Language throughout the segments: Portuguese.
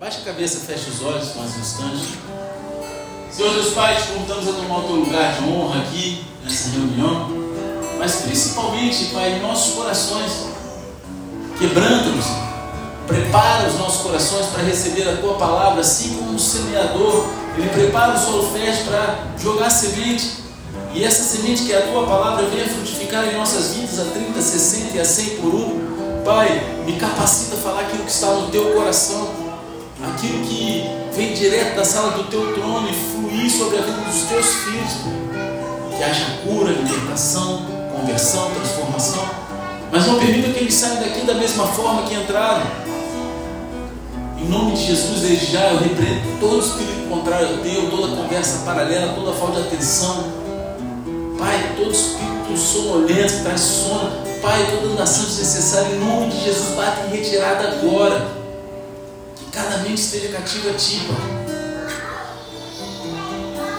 Baixa a cabeça, fecha os olhos mais um instante. Senhor Deus Pai, te convidamos a tomar o teu lugar de honra aqui nessa reunião, mas principalmente, Pai, em nossos corações, quebranta-nos, prepara os nossos corações para receber a tua palavra, assim como o semeador, ele prepara o solo fértil para jogar semente, e essa semente que é a tua palavra venha frutificar em nossas vidas a 30, 60 e a 100 por um. Pai, me capacita a falar aquilo que está no teu coração, aquilo que vem direto da sala do teu trono e fluir sobre a vida dos teus filhos. Que haja cura, libertação, conversão, transformação. Mas não permita que eles saiam daqui da mesma forma que entraram. Em nome de Jesus, desde já eu repreendo todo espírito contrário ao teu, toda conversa paralela, toda falta de atenção. Pai, todo espírito sonolento que traz sono, Pai, toda nação desnecessária, em nome de Jesus, bate em retirada agora. Cada mente esteja cativa a Ti, Pai.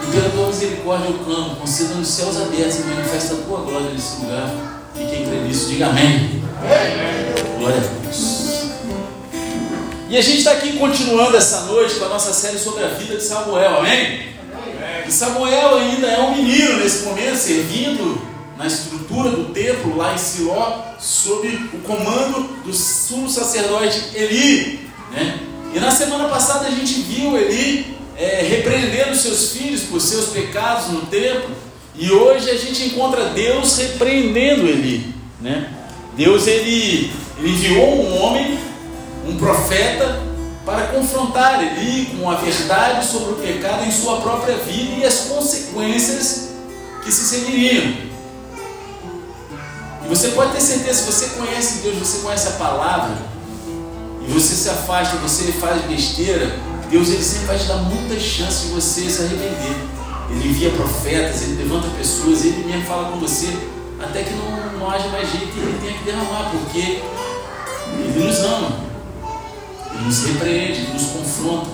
E pela Tua misericórdia eu clamo, conceda nos céus abertos e manifesta a Tua glória nesse lugar. E quem crê nisso, diga amém. amém. Glória a Deus. E a gente está aqui continuando essa noite com a nossa série sobre a vida de Samuel, amém? amém. E Samuel ainda é um menino nesse momento, servindo na estrutura do templo lá em Siló, sob o comando do sumo sacerdote Eli. Né? E na semana passada a gente viu Eli é, repreendendo seus filhos por seus pecados no templo, e hoje a gente encontra Deus repreendendo Eli. Né? Deus ele, ele enviou um homem, um profeta, para confrontar Eli com a verdade sobre o pecado em sua própria vida e as consequências que se seguiriam. E você pode ter certeza, se você conhece Deus, você conhece a palavra, e você se afasta, você faz besteira, Deus ele sempre vai te dar muitas chances de você se arrepender. Ele envia profetas, ele levanta pessoas, ele mesmo fala com você, até que não, não haja mais jeito e ele tenha que derramar, porque ele nos ama, ele nos repreende, ele nos confronta,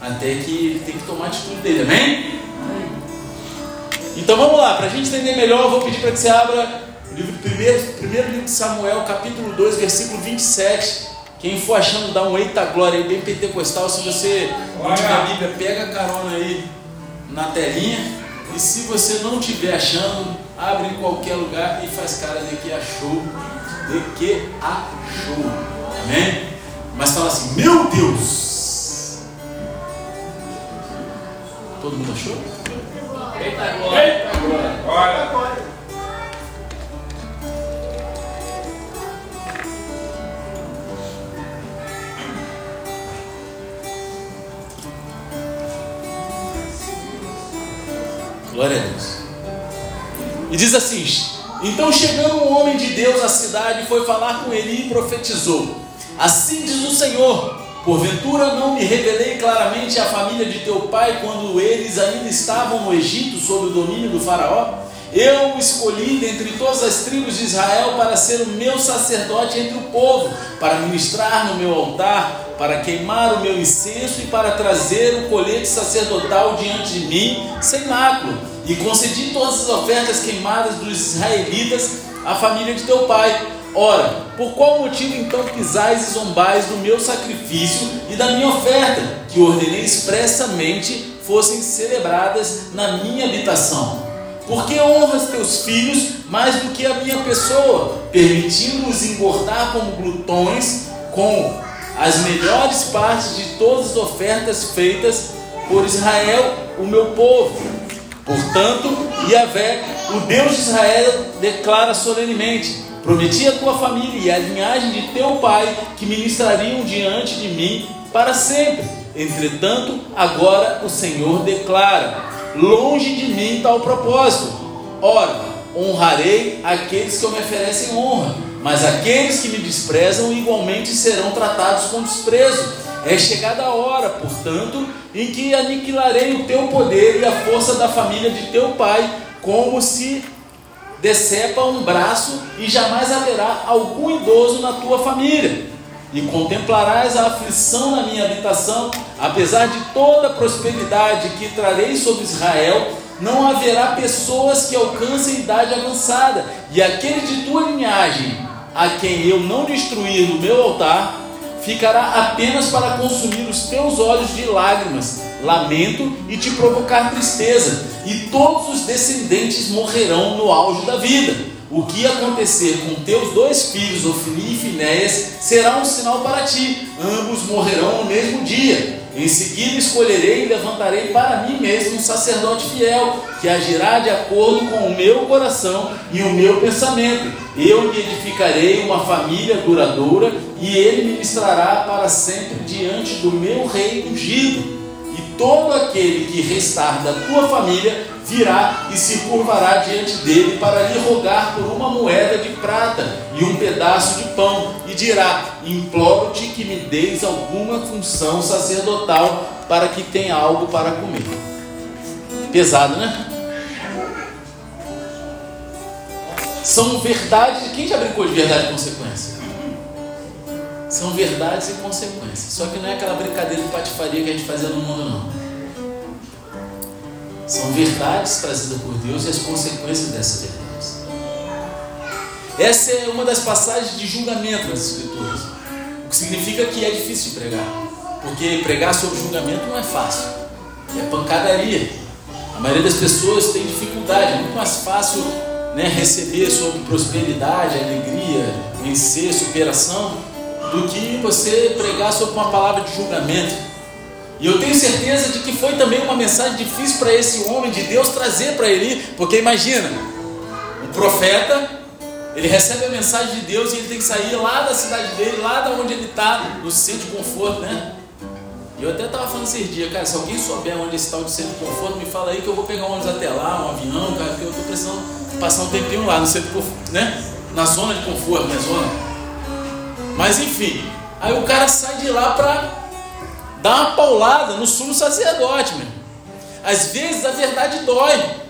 até que ele tem que tomar atitude dele, amém? Então vamos lá, para a gente entender melhor, eu vou pedir para que você abra livro, primeiro, primeiro livro de Samuel, capítulo 2, versículo 27. Quem for achando, dá um eita glória aí, bem pentecostal. Se você não tiver a Bíblia, pega a carona aí na telinha. E se você não estiver achando, abre em qualquer lugar e faz cara de que achou. De que achou. Amém? Mas fala assim: Meu Deus! Todo mundo achou? Eita glória! Eita glória! Glória a Deus. E diz assim: Então chegando um homem de Deus à cidade, foi falar com ele e profetizou: Assim diz o Senhor: Porventura não me revelei claramente à família de teu pai quando eles ainda estavam no Egito sob o domínio do Faraó? Eu o escolhi dentre todas as tribos de Israel para ser o meu sacerdote entre o povo, para ministrar no meu altar, para queimar o meu incenso e para trazer o colete sacerdotal diante de mim sem mácula. E concedi todas as ofertas queimadas dos israelitas à família de teu pai. Ora, por qual motivo então pisais e zombais do meu sacrifício e da minha oferta, que ordenei expressamente fossem celebradas na minha habitação? Porque honras teus filhos mais do que a minha pessoa, permitindo-os engordar como glutões com as melhores partes de todas as ofertas feitas por Israel, o meu povo. Portanto, Yahvé, o Deus de Israel, declara solenemente: Prometi a tua família e a linhagem de teu pai que ministrariam diante de mim para sempre. Entretanto, agora o Senhor declara: longe de mim tal propósito. Ora, honrarei aqueles que me oferecem honra, mas aqueles que me desprezam igualmente serão tratados com desprezo. É chegada a hora, portanto, em que aniquilarei o teu poder e a força da família de teu pai, como se decepa um braço, e jamais haverá algum idoso na tua família. E contemplarás a aflição na minha habitação, apesar de toda a prosperidade que trarei sobre Israel, não haverá pessoas que alcancem idade avançada, e aquele de tua linhagem, a quem eu não destruir no meu altar, ficará apenas para consumir os teus olhos de lágrimas, lamento e te provocar tristeza, e todos os descendentes morrerão no auge da vida. O que acontecer com teus dois filhos, Ofni e Finéias, será um sinal para ti. Ambos morrerão no mesmo dia. Em seguida escolherei e levantarei para mim mesmo um sacerdote fiel, que agirá de acordo com o meu coração e o meu pensamento. Eu lhe edificarei uma família duradoura e ele ministrará para sempre diante do meu rei ungido. E todo aquele que restar da tua família virá e se curvará diante dele para lhe rogar por uma moeda de prata e um pedaço de pão, e dirá: Imploro-te que me deis alguma função sacerdotal para que tenha algo para comer. Pesado, né? São verdades. Quem já brincou de verdade e consequência? São verdades e consequências. Só que não é aquela brincadeira de patifaria que a gente fazia no mundo, não. São verdades trazidas por Deus e as consequências dessas verdades. Essa é uma das passagens de julgamento das Escrituras. O que significa que é difícil de pregar. Porque pregar sobre julgamento não é fácil. É pancadaria. A maioria das pessoas tem dificuldade. É muito mais fácil né, receber sobre prosperidade, alegria, vencer, superação, do que você pregar sobre uma palavra de julgamento. E eu tenho certeza de que foi também uma mensagem difícil para esse homem de Deus trazer para ele, porque imagina, o profeta, ele recebe a mensagem de Deus e ele tem que sair lá da cidade dele, lá da onde ele está, no centro de conforto, né? E eu até estava falando esses dias, cara, se alguém souber onde está o centro de conforto, me fala aí que eu vou pegar um ônibus até lá, um avião, cara, porque eu estou precisando passar um tempinho lá, no centro de conforto, né? Na zona de conforto, na zona. Mas enfim, aí o cara sai de lá para dá uma paulada no sumo sacerdote, meu. Às vezes a verdade dói.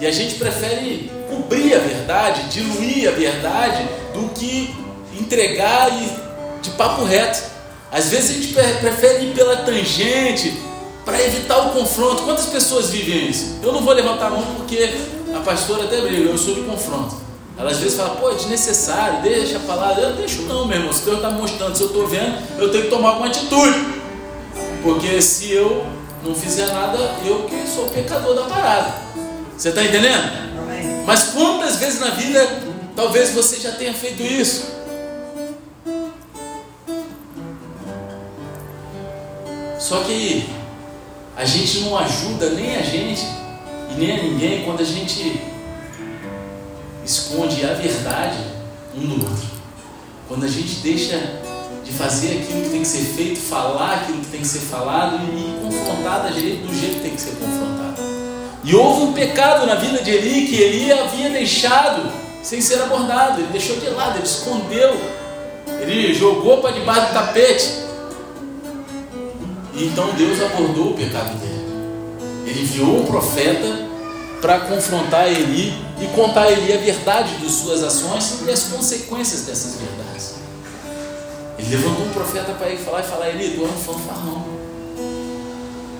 E a gente prefere cobrir a verdade, diluir a verdade, do que entregar e de papo reto. Às vezes a gente prefere ir pela tangente para evitar o confronto. Quantas pessoas vivem isso? Eu não vou levantar a mão porque a pastora até briga, eu sou de confronto. Ela às vezes fala, pô, é desnecessário, deixa a palavra. Eu deixo não, meu irmão. Se Deus está mostrando, se eu estou vendo, eu tenho que tomar alguma atitude. Porque se eu não fizer nada, eu que sou o pecador da parada. Você está entendendo? Mas quantas vezes na vida talvez você já tenha feito isso? Só que a gente não ajuda nem a gente e nem a ninguém quando a gente esconde a verdade um no outro. Quando a gente deixa de fazer aquilo que tem que ser feito, falar aquilo que tem que ser falado e, confrontar do jeito que tem que ser confrontado. E houve um pecado na vida de Eli que Eli havia deixado sem ser abordado, ele deixou de lado, ele escondeu, ele jogou para debaixo do tapete. E então Deus abordou o pecado dele. Ele enviou um profeta para confrontar Eli e contar a Eli a verdade de suas ações e as consequências dessas verdades. Ele levantou um profeta para ir falar e falar, Eli, tu é um fanfarrão.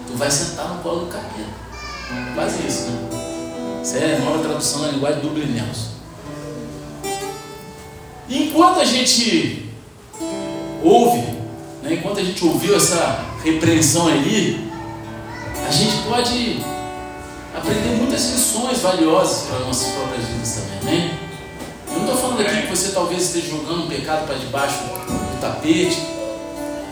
Tu vai sentar no colo do capeta. Quase isso? Isso é a nova tradução da linguagem do E enquanto a gente ouve, né, enquanto a gente ouviu essa repreensão ali, a gente pode aprender muitas lições valiosas para nossas próprias vidas também, né? Eu não estou falando aqui que você talvez esteja jogando um pecado para debaixo tapete.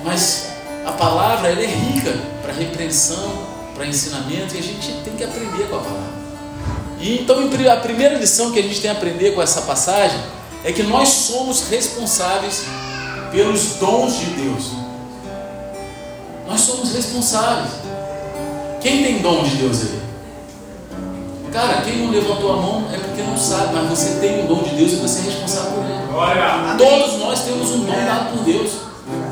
Mas a palavra ela é rica para repreensão, para ensinamento, e a gente tem que aprender com a palavra. E então a primeira lição que a gente tem a aprender com essa passagem é que nós somos responsáveis pelos dons de Deus. Nós somos responsáveis. Quem tem dom de Deus aí? Cara, quem não levantou a mão é porque não sabe, mas você tem o dom de Deus e você é responsável por ele. Glória. Todos nós temos um dom dado por Deus.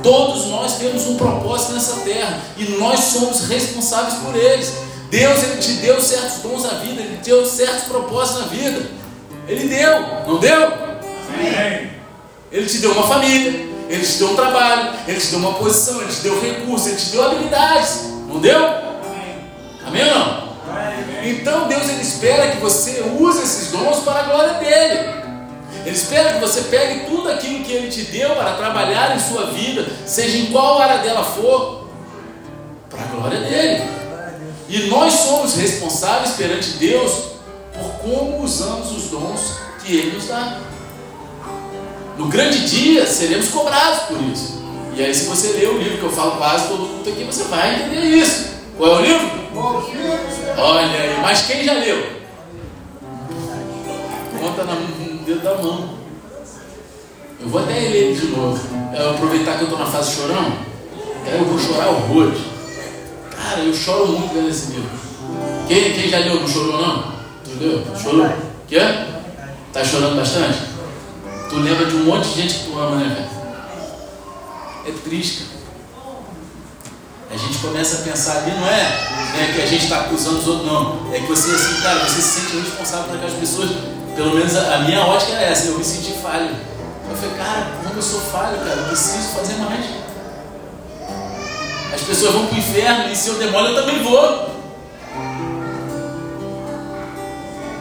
Todos nós temos um propósito nessa terra e nós somos responsáveis por eles. Deus ele te deu certos dons na vida, ele te deu certos propósitos na vida. Ele deu, não deu? Amém. Ele te deu uma família, ele te deu um trabalho, ele te deu uma posição, ele te deu recursos, ele te deu habilidades, não deu? Amém, Amém ou não? Amém. Então Deus ele espera que você use esses dons para a glória dele. Ele espera que você pegue tudo aquilo que Ele te deu para trabalhar em sua vida, seja em qual área dela for, para a glória dele. E nós somos responsáveis perante Deus por como usamos os dons que Ele nos dá. No grande dia seremos cobrados por isso. E aí, se você ler o livro que eu falo quase todo mundo aqui, você vai entender isso. Qual é o livro? Olha aí, mas quem já leu? Conta no dedo da mão. Eu vou até ler ele de novo. Eu aproveitar que eu estou na fase chorão. Eu vou chorar horrores. Cara, eu choro muito lendo esse livro. Quem, quem já leu não chorou não? Leu? Chorou? Quê? Tá chorando bastante? Tu lembra de um monte de gente que tu ama, né, velho? É triste. A gente começa a pensar ali, não é né, que a gente está acusando os outros, não. É que você, assim, cara, você se sente responsável por aquelas pessoas. Pelo menos a, a minha ótica era essa, eu me senti falho. Eu falei, cara, como eu sou falho, cara, eu preciso fazer mais. As pessoas vão para o inferno e se eu demoro eu também vou.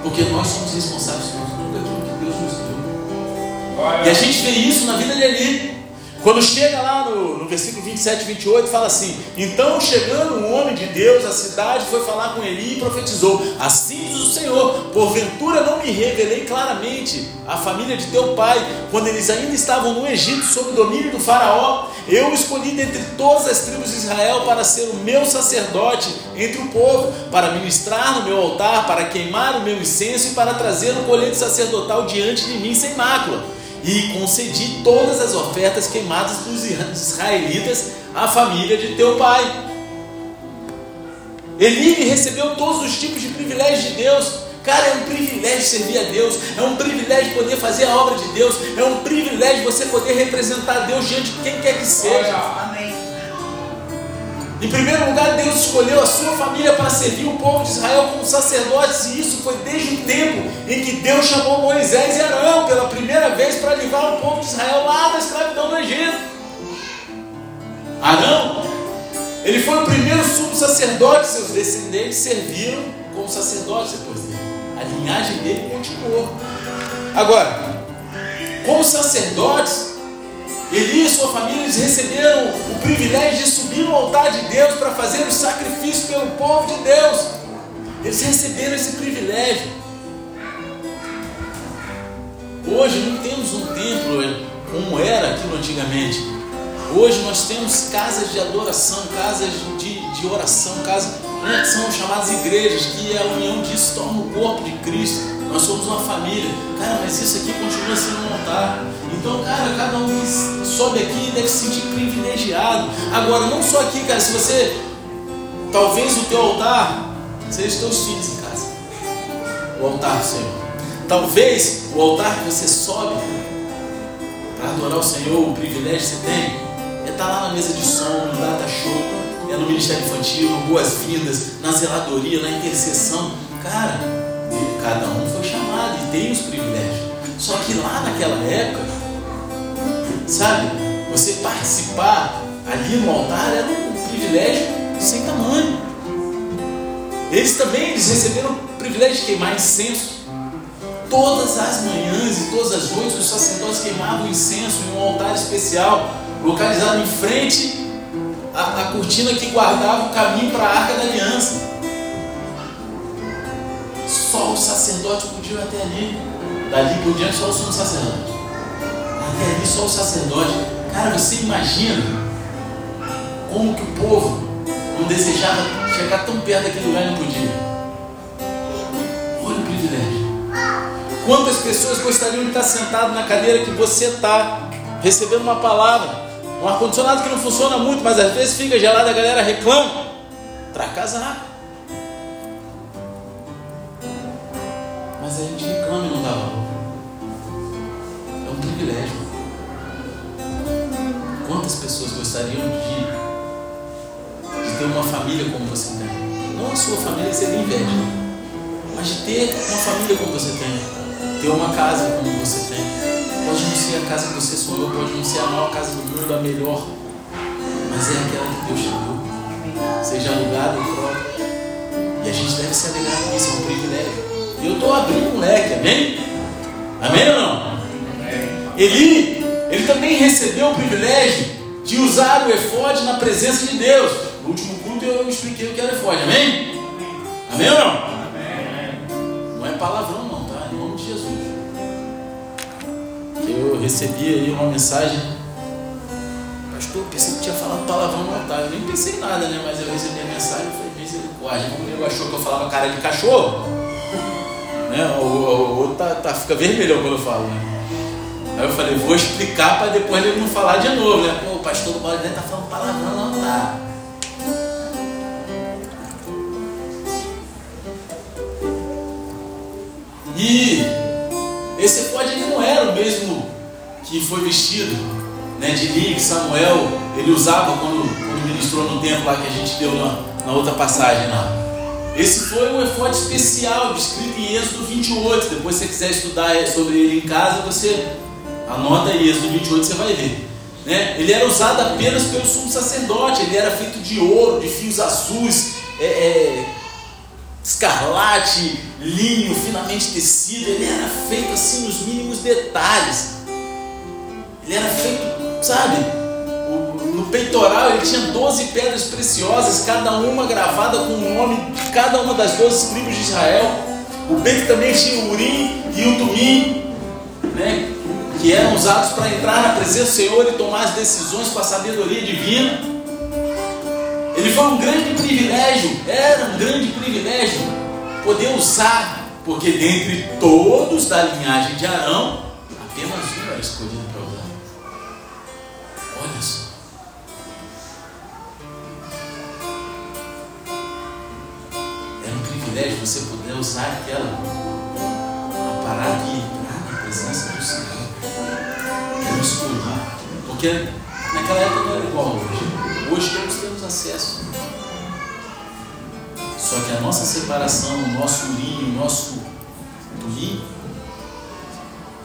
Porque nós somos responsáveis por tudo aquilo que Deus nos deu. E a gente vê isso na vida de ali. Quando chega lá no, no versículo 27 e 28, fala assim: Então, chegando um homem de Deus à cidade, foi falar com Eli e profetizou: Assim diz o Senhor, porventura não me revelei claramente a família de teu pai, quando eles ainda estavam no Egito, sob o domínio do Faraó. Eu escolhi dentre todas as tribos de Israel para ser o meu sacerdote entre o povo, para ministrar no meu altar, para queimar o meu incenso e para trazer o colete sacerdotal diante de mim sem mácula e concedi todas as ofertas queimadas dos israelitas à família de teu pai. Eli recebeu todos os tipos de privilégios de Deus. Cara, é um privilégio servir a Deus, é um privilégio poder fazer a obra de Deus, é um privilégio você poder representar Deus diante de quem quer que seja. Amém. Em primeiro lugar, Deus escolheu a sua família para servir o povo de Israel como sacerdotes, e isso foi desde o tempo em que Deus chamou Moisés e Arão pela primeira vez para livrar o povo de Israel lá da escravidão no Egito. Arão, ele foi o primeiro sumo sacerdote, seus descendentes serviram como sacerdotes depois dele. A linhagem dele continuou. Agora, como sacerdotes, Eli e sua família eles receberam o privilégio de subir no altar de Deus para fazer o sacrifício pelo povo de Deus. Eles receberam esse privilégio. Hoje não temos um templo como era aquilo antigamente. Hoje nós temos casas de adoração, casas de, de oração, casas né, são chamadas igrejas, que é a união disso torna o corpo de Cristo. Nós somos uma família. Cara, mas isso aqui continua sendo um altar. Então, cara, cada um que sobe aqui deve se sentir privilegiado. Agora, não só aqui, cara, se você. Talvez o teu altar seja os teus filhos em casa. O altar do Senhor. Talvez o altar que você sobe para adorar o Senhor, o privilégio que você tem, é estar tá lá na mesa de som, no data show, é no ministério infantil, no boas-vindas, na zeladoria, na intercessão. Cara, cada um foi chamado e tem os privilégios. Só que lá naquela época, sabe, você participar ali no altar era um privilégio sem tamanho. Eles também eles receberam o privilégio de queimar incenso. Todas as manhãs e todas as noites os sacerdotes queimavam incenso em um altar especial, localizado em frente à, à cortina que guardava o caminho para a arca da aliança. Só o sacerdote podia ir até ali. Dali por diante só o sumo sacerdote. Até ali só o sacerdote. Cara, você imagina como que o povo não desejava chegar tão perto daquele lugar e não podia. Olha o privilégio. Quantas pessoas gostariam de estar sentado na cadeira que você está, recebendo uma palavra, um ar-condicionado que não funciona muito, mas às vezes fica gelado, a galera reclama. Para casar. Mas a gente reclama e não dá valor. É um privilégio. Quantas pessoas gostariam de, de ter uma família como você tem? Não a sua família seria inveja, mas de ter uma família como você tem, ter uma casa como você tem. Pode não ser a casa que você sonhou, pode não ser a maior casa do mundo, a melhor, mas é aquela que Deus te deu. Seja alugada ou própria. E a gente deve se alegrar isso, é um privilégio. Eu estou abrindo um leque, amém? Amém ou não? Eli, ele também recebeu o privilégio de usar o efode na presença de Deus. No último culto eu expliquei o que era efode, amém? Amém ou não? Amém. Não é palavrão não, tá? Em nome de Jesus. Eu recebi aí uma mensagem. Pastor, pensei que tinha falado palavrão no altar. Eu nem pensei nada, né? Mas eu recebi a mensagem e falei, misericórdia. Como ele achou que eu falava cara de cachorro? Né? O outro tá, tá, fica vermelhão quando eu falo, né? Aí eu falei, vou explicar para depois ele não falar de novo, né? Pô, o pastor do Balde tá falando palavrão no altar. E esse pode ele não era o mesmo que foi vestido né, de que Samuel ele usava quando, quando ministrou no templo lá que a gente deu na, na outra passagem lá. Esse foi um efode especial, descrito em Êxodo 28. Depois, se você quiser estudar sobre ele em casa, você anota aí, Êxodo 28, você vai ver. Né? Ele era usado apenas pelo sumo sacerdote, ele era feito de ouro, de fios azuis, é, é, escarlate, linho, finamente tecido, ele era feito assim nos mínimos detalhes. Ele era feito, sabe? No peitoral ele tinha 12 pedras preciosas, cada uma gravada com o nome de cada uma das 12 tribos de Israel. O peito também tinha o urim e o tumim, né? que eram usados para entrar na presença do Senhor e tomar as decisões com a sabedoria divina. Ele foi um grande privilégio, era um grande privilégio poder usar, porque dentre todos da linhagem de Arão, apenas um era escolhido para usar. Olha só. Privilégio você poder usar aquela aparato e entrar na presença do Senhor. Era um escolhido. Porque naquela época não era igual hoje. Hoje todos temos acesso. Só que a nossa separação, o nosso urinho, o nosso tulim,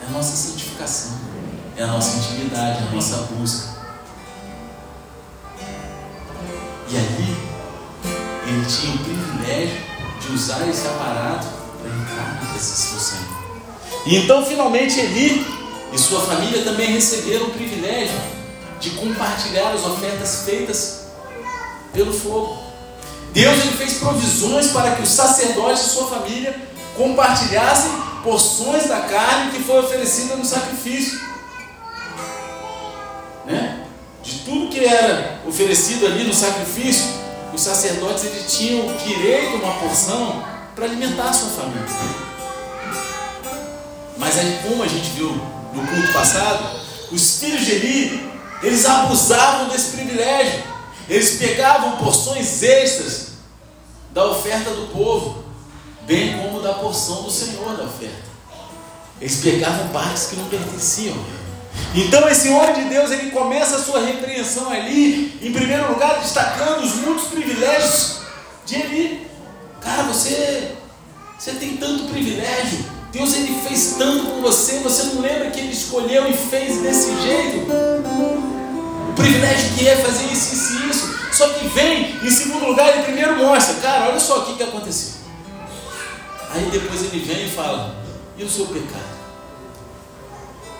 é a nossa santificação, é a nossa intimidade, é a nossa busca. E ali, ele tinha o privilégio de usar esse aparato para entrar na presença do Senhor. E então, finalmente, Eli e sua família também receberam o privilégio de compartilhar as ofertas feitas pelo fogo. Deus ele fez provisões para que os sacerdotes e sua família compartilhassem porções da carne que foi oferecida no sacrifício. Né? De tudo que era oferecido ali no sacrifício, os sacerdotes eles tinham direito a uma porção para alimentar a sua família. Mas aí, como a gente viu no culto passado, os filhos de Eli, eles abusavam desse privilégio. Eles pegavam porções extras da oferta do povo, bem como da porção do Senhor da oferta. Eles pegavam partes que não pertenciam. Então esse homem de Deus ele começa a sua repreensão ali, em primeiro lugar destacando os muitos privilégios de Eli. Cara, você, você tem tanto privilégio. Deus ele fez tanto com você, você não lembra que ele escolheu e fez desse jeito? O privilégio que é fazer isso, isso e isso. Só que vem, em segundo lugar, ele primeiro mostra, cara, olha só o que, que aconteceu. Aí depois ele vem e fala, e o seu pecado?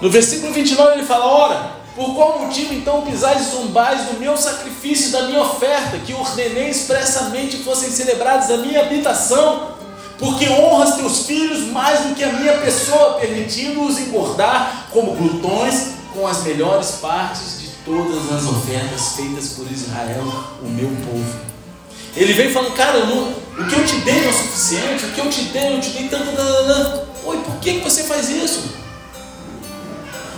No versículo 29 ele fala, ora, por qual motivo então pisais e zombais do meu sacrifício e da minha oferta, que ordenei expressamente fossem celebrados a minha habitação? Porque honras teus filhos mais do que a minha pessoa, permitindo-os engordar como glutões com as melhores partes de todas as ofertas feitas por Israel, o meu povo. Ele vem falando, cara, não, o que eu te dei não é suficiente, o que eu te dei, eu te dei tanto. Oi, por que, que você faz isso?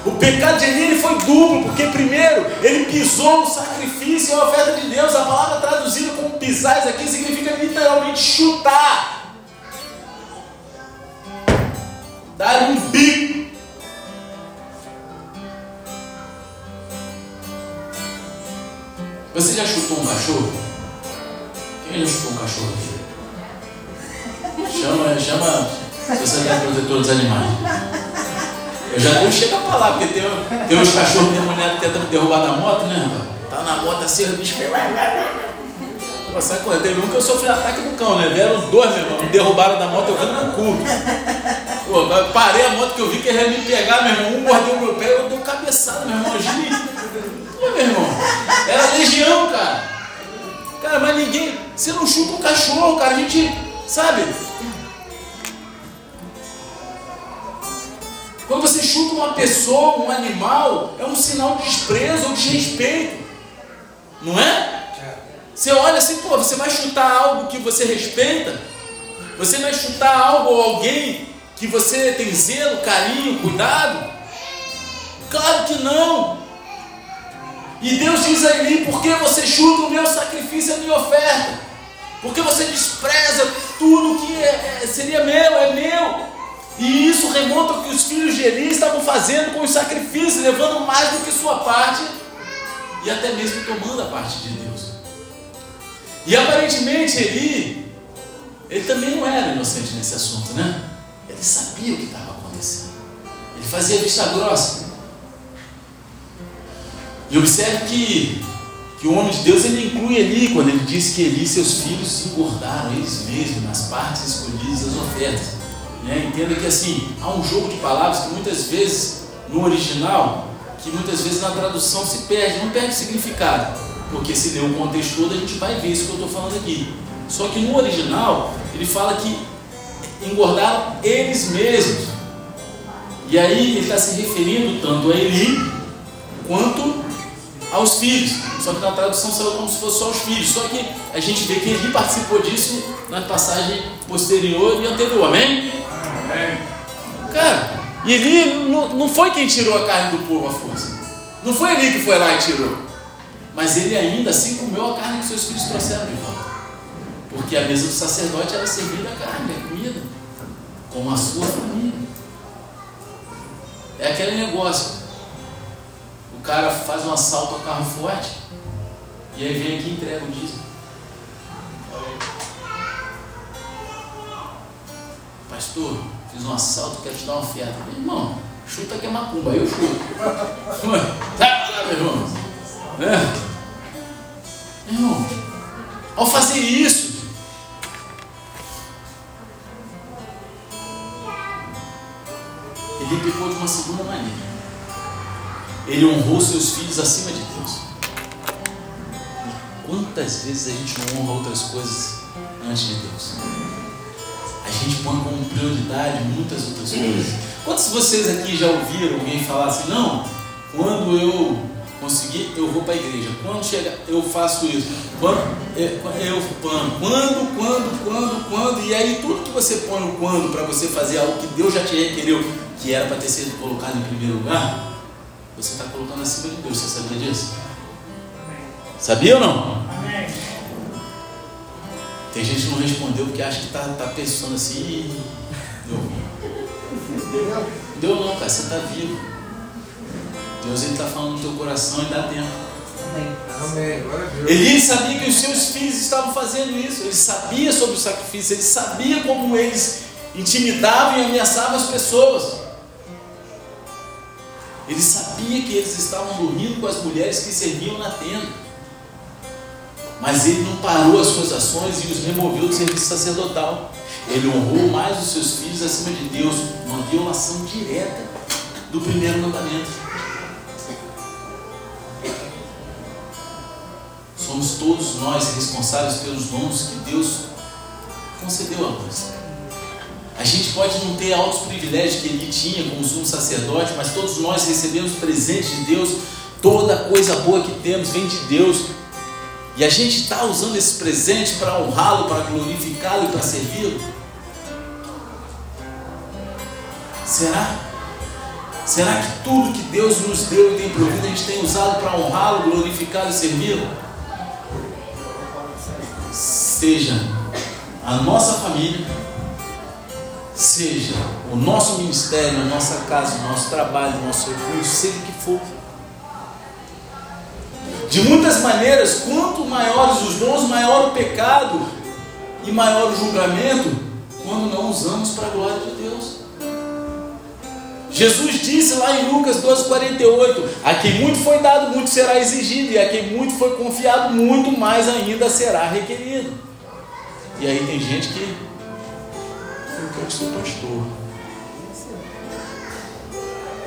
O pecado de Eli foi duplo, porque primeiro ele pisou no sacrifício e a oferta de Deus. A palavra traduzida como pisais aqui significa literalmente chutar. Dar um bico. Você já chutou um cachorro? Quem já chutou um cachorro aqui? Chama, chama Sociedade é Protetora dos Animais. Eu já não chego a falar, porque tem, tem uns cachorros demoniados tentando derrubar da moto, né? Tá na moto assim, o bicho. Sabe quando? Teve um que eu sofri ataque do cão, né? Vieram dois, meu irmão, me derrubaram da moto, eu vendo no cu. Pô, parei a moto que eu vi que ele ia me pegar, meu irmão. Um mordeu meu pé, eu dei cabeçada, meu irmão. Pô, meu irmão. Era legião, cara. Cara, mas ninguém. Você não chuta um cachorro, cara. A gente, sabe? Quando você chuta uma pessoa, um animal, é um sinal de desprezo ou de respeito. Não é? Você olha assim, pô, você vai chutar algo que você respeita? Você vai chutar algo ou alguém que você tem zelo, carinho, cuidado? Claro que não. E Deus diz a Eli: por que você chuta o meu sacrifício, a minha oferta? Porque você despreza tudo que é, é, seria meu, é meu. E isso remonta ao que os filhos de Eli estavam fazendo com os sacrifícios, levando mais do que sua parte e até mesmo tomando a parte de Deus. E aparentemente Eli, ele também não era inocente nesse assunto, né? Ele sabia o que estava acontecendo. Ele fazia vista grossa. E observe que, que o homem de Deus ele inclui Eli quando ele diz que Eli e seus filhos se engordaram eles mesmos nas partes escolhidas das ofertas. Né? Entenda que assim, há um jogo de palavras que muitas vezes no original, que muitas vezes na tradução se perde, não perde significado. Porque se ler o contexto todo, a gente vai ver isso que eu estou falando aqui. Só que no original, ele fala que engordaram eles mesmos. E aí ele está se referindo tanto a Eli quanto aos filhos. Só que na tradução saiu como se fosse só os filhos. Só que a gente vê que ele participou disso na passagem posterior e anterior. Amém? Amém. Cara, e ele não, não foi quem tirou a carne do povo à força. Não foi ele que foi lá e tirou. Mas ele ainda assim comeu a carne que seus filhos trouxeram de volta. Porque a mesa do sacerdote era servida a carne, a comida, com a sua família. É aquele negócio cara faz um assalto ao carro forte e aí vem aqui e entrega o dízimo. Pastor, fiz um assalto, quero te dar uma oferta. Meu irmão, chuta que é macumba, eu chuto. Tá, meu irmão. É. Meu irmão, ao fazer isso, ele pecou de uma segunda maneira. Ele honrou seus filhos acima de Deus. E quantas vezes a gente não honra outras coisas antes de Deus? A gente põe como prioridade muitas outras coisas. Quantos de vocês aqui já ouviram alguém falar assim, não, quando eu conseguir, eu vou para a igreja. Quando chega, eu faço isso. Quando é, eu quando, quando, quando, quando, quando, e aí tudo que você põe no quando para você fazer algo que Deus já te requereu, que era para ter sido colocado em primeiro lugar, você está colocando acima de Deus. Você sabia disso? Sabia ou não? Tem gente que não respondeu porque acha que está tá pensando assim. Deu. Deu não, cara. Você está vivo. Deus está falando no teu coração e dá tempo. Amém. Ele sabia que os seus filhos estavam fazendo isso. Ele sabia sobre o sacrifício. Ele sabia como eles intimidavam e ameaçavam as pessoas. Ele sabia que eles estavam dormindo com as mulheres que serviam na tenda. Mas ele não parou as suas ações e os removeu do serviço sacerdotal. Ele honrou mais os seus filhos acima de Deus, uma violação direta do primeiro mandamento. Somos todos nós responsáveis pelos dons que Deus concedeu a nós. A gente pode não ter altos privilégios que ele tinha como sumo sacerdote, mas todos nós recebemos presentes de Deus. Toda coisa boa que temos vem de Deus. E a gente está usando esse presente para honrá-lo, para glorificá-lo e para servi-lo? Será? Será que tudo que Deus nos deu e tem provido a gente tem usado para honrá-lo, glorificá-lo e servi-lo? Seja a nossa família, seja o nosso ministério, a nossa casa, o nosso trabalho, o nosso recurso, seja o que for. De muitas maneiras, quanto maiores os dons, maior o pecado e maior o julgamento, quando não usamos para a glória de Deus. Jesus disse lá em Lucas 12,48: A quem muito foi dado, muito será exigido, e a quem muito foi confiado, muito mais ainda será requerido. E aí tem gente que eu ser pastor.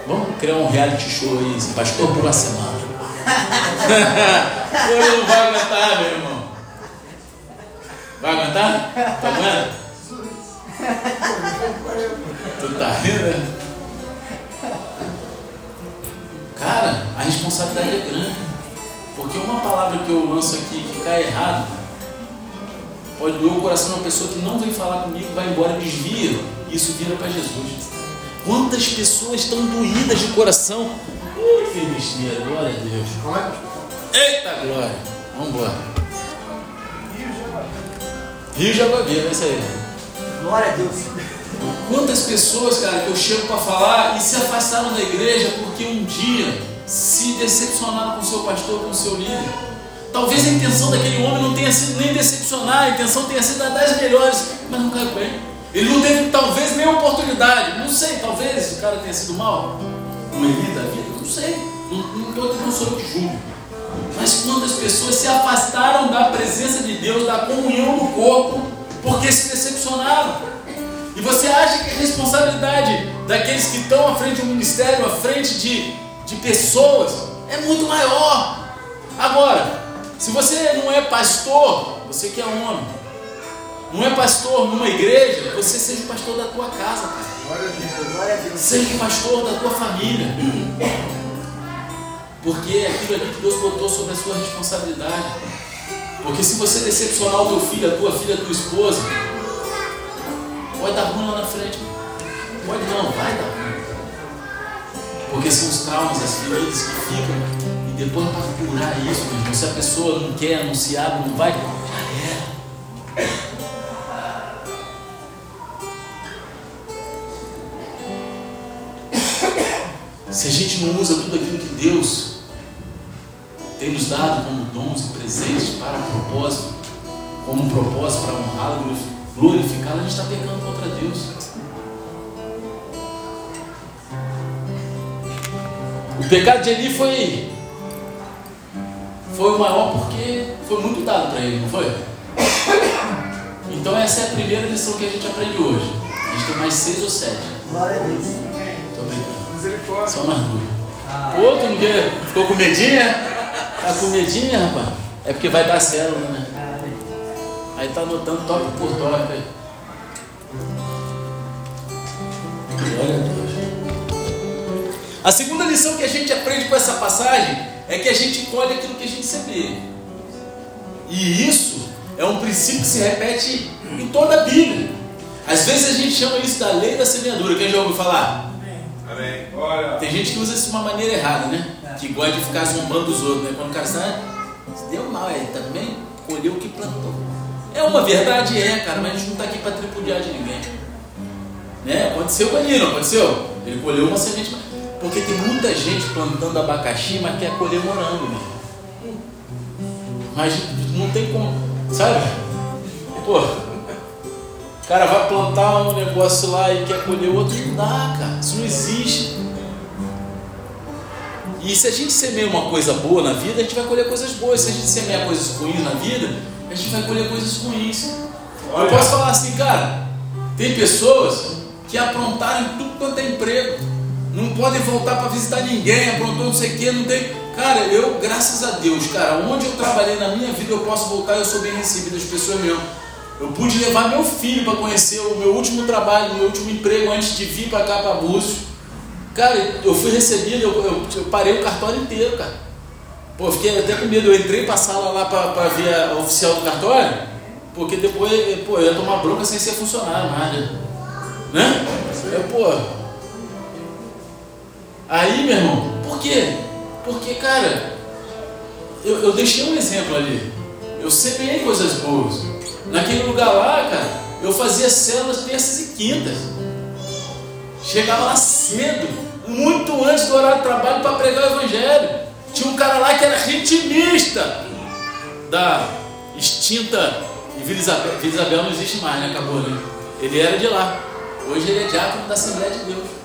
Vamos criar um reality show aí, pastor por uma semana. Não vai aguentar, meu irmão. Vai aguentar? Tá aguenta? Tu tá rindo, né? Cara, a responsabilidade é grande. Porque uma palavra que eu lanço aqui que cai errado, pode doer o coração de uma pessoa que não vem falar comigo, vai embora e desvia. Isso vira para Jesus. Quantas pessoas estão doídas de coração? Ui, que besteira, glória a Deus. Eita glória. Vamos embora. Rio Jaguabeira, é isso aí. Glória a Deus. Quantas pessoas, cara, que eu chego para falar e se afastaram da igreja porque um dia se decepcionaram com o seu pastor, com o seu líder. Talvez a intenção daquele homem não tenha sido nem decepcionar, a intenção tenha sido das melhores, mas não caiu bem. Ele não teve talvez nem oportunidade. Não sei, talvez o cara tenha sido mal. Uma elite da vida, não sei. Não, não, não sou eu que julgo. Mas quantas pessoas se afastaram da presença de Deus, da comunhão do corpo, porque se decepcionaram? E você acha que a responsabilidade daqueles que estão à frente do ministério, à frente de, de pessoas, é muito maior? Agora, se você não é pastor, você que é homem, não é pastor numa igreja, você seja pastor da tua casa, cara. Seja pastor da tua família. Porque é aquilo ali que Deus botou sobre a sua responsabilidade. Porque se você decepcionar o teu filho, a tua filha, a tua esposa, pode dar ruim lá na frente. Pode não, vai dar ruim. Porque são os traumas, as feridas que ficam. Depois para curar isso, meu irmão, se a pessoa não quer, não se abre, não vai, já era. Se a gente não usa tudo aquilo que Deus tem nos dado como dons e presentes para propósito, como um propósito para honrá-lo, glorificá-lo, a gente está pecando contra Deus. O pecado de Eli foi, foi o maior porque foi muito dado para ele, não foi? Então essa é a primeira lição que a gente aprende hoje. A gente tem mais seis ou sete. Glória a Deus. Estou brincando. Só mais duas. Ah. Outro não quer? Ficou com medinha? Tá com medinha, rapaz? É porque vai dar célula, né? Aí tá anotando toque por toque. Glória a Deus. A segunda lição que a gente aprende com essa passagem é que a gente colhe aquilo que a gente semeia. E isso é um princípio que se repete em toda a Bíblia. Às vezes a gente chama isso da lei da semeadura. Quem já ouviu falar? Amém. Olha. Tem gente que usa isso de uma maneira errada, né? É. Que gosta de ficar zombando dos outros, né? Quando o cara sai, deu mal, aí também colheu o que plantou. É uma verdade, é, cara, mas a gente não está aqui para tripudiar de ninguém. Né? Aconteceu com ele, não aconteceu? Ele colheu uma semente. Porque tem muita gente plantando abacaxi, mas quer colher morango, né? Mas não tem como, sabe? Pô, cara vai plantar um negócio lá e quer colher outro, não dá, cara. Isso não existe. E se a gente semeia uma coisa boa na vida, a gente vai colher coisas boas. Se a gente semear coisas ruins na vida, a gente vai colher coisas ruins. Eu posso falar assim, cara, tem pessoas que aprontaram tudo quanto é emprego. Não podem voltar para visitar ninguém, aprontou não sei o que, não tem. Cara, eu, graças a Deus, cara, onde eu trabalhei na minha vida, eu posso voltar, eu sou bem recebido, as pessoas mesmo eu pude levar meu filho para conhecer o meu último trabalho, meu último emprego antes de vir para cá para Búzios. Cara, eu fui recebido, eu, eu, eu, parei o cartório inteiro, cara. Pô, fiquei até com medo, eu entrei para a sala lá para ver a oficial do cartório, porque depois, pô, eu ia tomar bronca sem ser funcionário mais, né? né? Eu, pô. Aí, meu irmão, por quê? Porque, cara, eu, eu deixei um exemplo ali. Eu semeei coisas boas. Naquele lugar lá, cara, eu fazia células terças e quintas. Chegava lá cedo, muito antes do horário de trabalho para pregar o evangelho. Tinha um cara lá que era ritmista da extinta Vila Isabel, Vila Isabel não existe mais, né? Acabou, né? Ele era de lá. Hoje ele é diácono da Assembleia de Deus.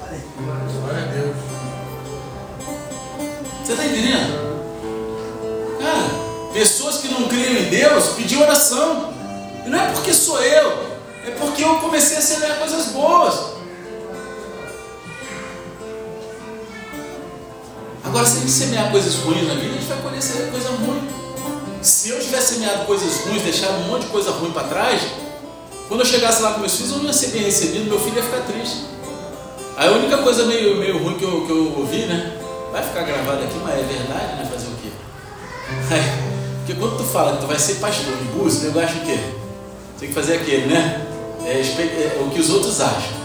Você está entendendo? Cara, pessoas que não criam em Deus pediam oração. E não é porque sou eu, é porque eu comecei a semear coisas boas. Agora, se a gente semear coisas ruins na vida, a gente vai colher coisa ruim. Se eu tivesse semeado coisas ruins, deixado um monte de coisa ruim para trás, quando eu chegasse lá com meus filhos, eu não ia ser bem recebido, meu filho ia ficar triste. A única coisa meio, meio ruim que eu, que eu ouvi, né? Vai ficar gravado aqui, mas é verdade, né? Fazer o quê? Porque quando tu fala que tu vai ser pastor de Búzios, eu acho o quê? Tem que fazer aquele, né? É, é, o que os outros acham.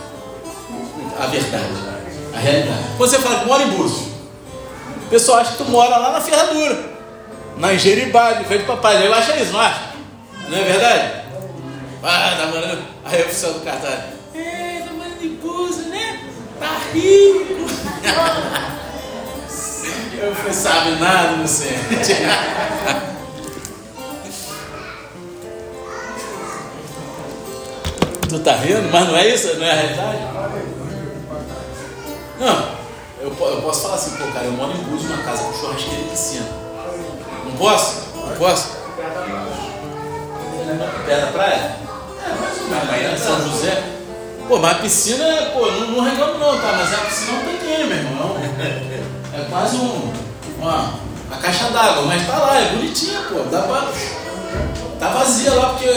A verdade, a realidade. Quando você fala que mora em Búzios, o pessoal acha que tu mora lá na ferradura, na Engeribá, de frente para papai. Eu acho isso, não acha? Não é verdade? Ah, tá morando. Aí o oficial do cartaz. É, tá morando em Búzios, né? Tá rico. eu fui sabe nada, não sei. Tu tá rindo? Mas não é isso? Não é a realidade? Não, eu, eu posso falar assim, pô, cara, eu moro em Búzios, uma casa com churrasqueira e piscina. Não posso? Não posso? Perto da praia? É, mais ou menos. São José. Pô, mas a piscina, pô, não, não reclamo não, tá? Mas a piscina não tem ninguém, meu irmão. É quase um, uma, uma caixa d'água, mas tá lá, é bonitinha, pô. Dá pra. Tá vazia lá porque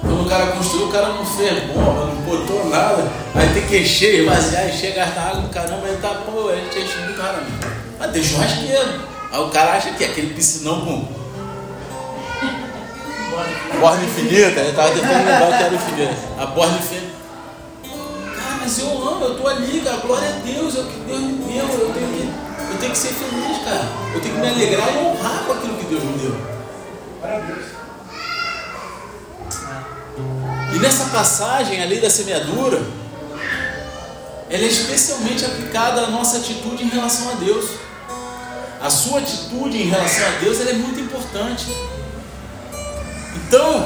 quando o cara construiu, o cara não fez bomba, não botou nada. Aí tem que encher, esvaziar, encher, gastar água do caramba. Aí tá, pô, a gente enche muito raramente. Mas tem churrasqueiro. Aí o cara acha que é aquele piscinão com. Borda infinita. Ele tava tentando lembrar que era infinita. A borda infinita. Cara, mas eu amo, eu tô ali, cara. Glória a Deus, é o que Deus me deu. Eu tenho que, eu tenho que ser feliz, cara. Eu tenho que me alegrar e honrar com aquilo que Deus me deu. E nessa passagem, a lei da semeadura, ela é especialmente aplicada à nossa atitude em relação a Deus. A sua atitude em relação a Deus é muito importante. Então,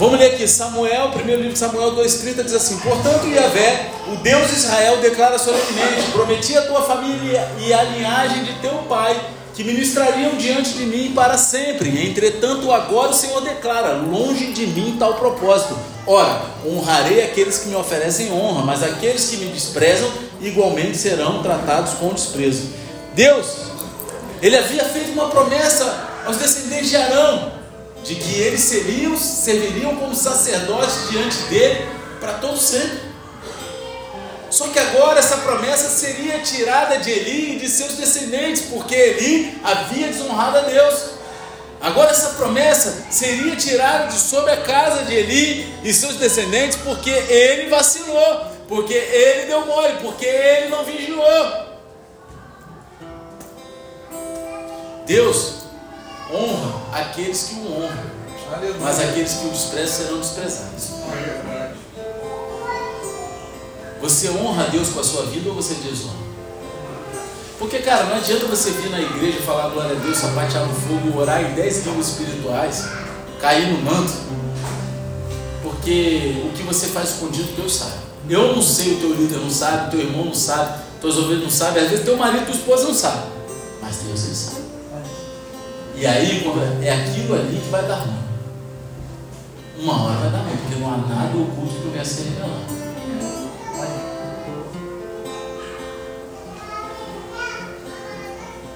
vamos ler aqui, Samuel, primeiro livro de Samuel 2,30 diz assim: Portanto, Yahvé, o Deus de Israel, declara solenemente: Prometi a tua família e a linhagem de teu pai que ministrariam diante de mim para sempre. Entretanto, agora o Senhor declara: longe de mim tal propósito. Ora, honrarei aqueles que me oferecem honra, mas aqueles que me desprezam igualmente serão tratados com desprezo. Deus, ele havia feito uma promessa aos descendentes de Arão, de que eles seriam, serviriam como sacerdotes diante dele para todos sempre. Só que agora essa promessa seria tirada de Eli e de seus descendentes, porque Eli havia desonrado a Deus. Agora essa promessa seria tirada de sobre a casa de Eli e seus descendentes, porque ele vacilou, porque ele deu mole, porque ele não vigiou. Deus honra aqueles que o honram, mas aqueles que o desprezam serão desprezados. Você honra a Deus com a sua vida ou você desonra? Porque, cara, não adianta você vir na igreja falar glória a Deus, sapatear no fogo, orar em dez línguas espirituais, cair no manto, porque o que você faz escondido, Deus sabe. Eu não sei, o teu líder não sabe, o teu irmão não sabe, tuas ovelhas não sabem, às vezes teu marido, tua esposa não sabe, mas Deus ele sabe. E aí, é aquilo ali que vai dar ruim. Uma hora vai dar ruim, porque não há nada oculto que venha a ser revelado.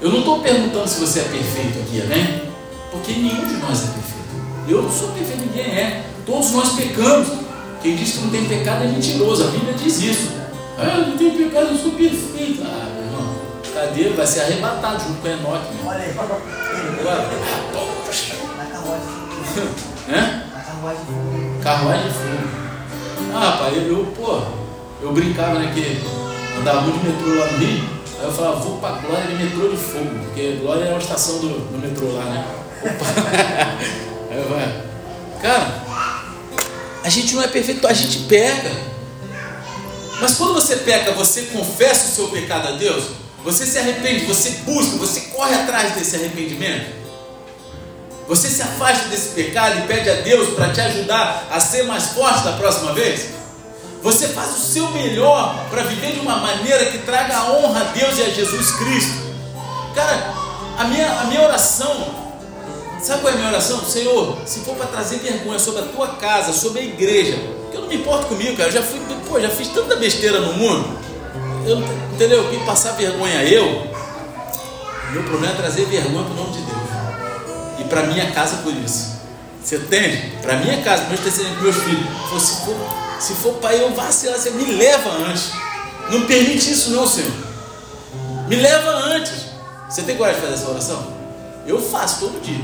Eu não estou perguntando se você é perfeito aqui, amém? Porque nenhum de nós é perfeito. Eu não sou perfeito, ninguém é. Todos nós pecamos. Quem diz que não tem pecado é mentiroso. A Bíblia diz isso. Ah, eu não tenho pecado, eu sou perfeito. Ah, meu irmão, cadê? Vai ser arrebatado junto com Enoque. Olha aí. Agora, na carruagem. Hã? Na carruagem de fogo. Carruagem de fogo. Ah, pai, eu, pô, eu brincava, né, que andava muito metrô lá no Rio. Aí eu falava, vou pra Glória de metrô de fogo, porque Glória é uma estação do, do metrô lá, né? Aí eu vai. Cara, a gente não é perfeito, a gente peca. Mas quando você peca, você confessa o seu pecado a Deus, você se arrepende, você busca, você corre atrás desse arrependimento. Você se afasta desse pecado e pede a Deus para te ajudar a ser mais forte da próxima vez? Você faz o seu melhor para viver de uma maneira que traga honra a Deus e a Jesus Cristo. Cara, a minha, a minha oração, sabe qual é a minha oração? Senhor, se for para trazer vergonha sobre a tua casa, sobre a igreja, eu não me importo comigo, cara, eu já fui, pô, já fiz tanta besteira no mundo. Eu, entendeu? Que passar vergonha eu, meu problema é trazer vergonha para o nome de Deus. E para minha casa por isso. Você entende? Para minha casa, meus descendentes, meus filhos. Se for, se for para eu vacilar, você me leva antes. Não permite isso não, Senhor. Me leva antes. Você tem coragem de fazer essa oração? Eu faço todo dia.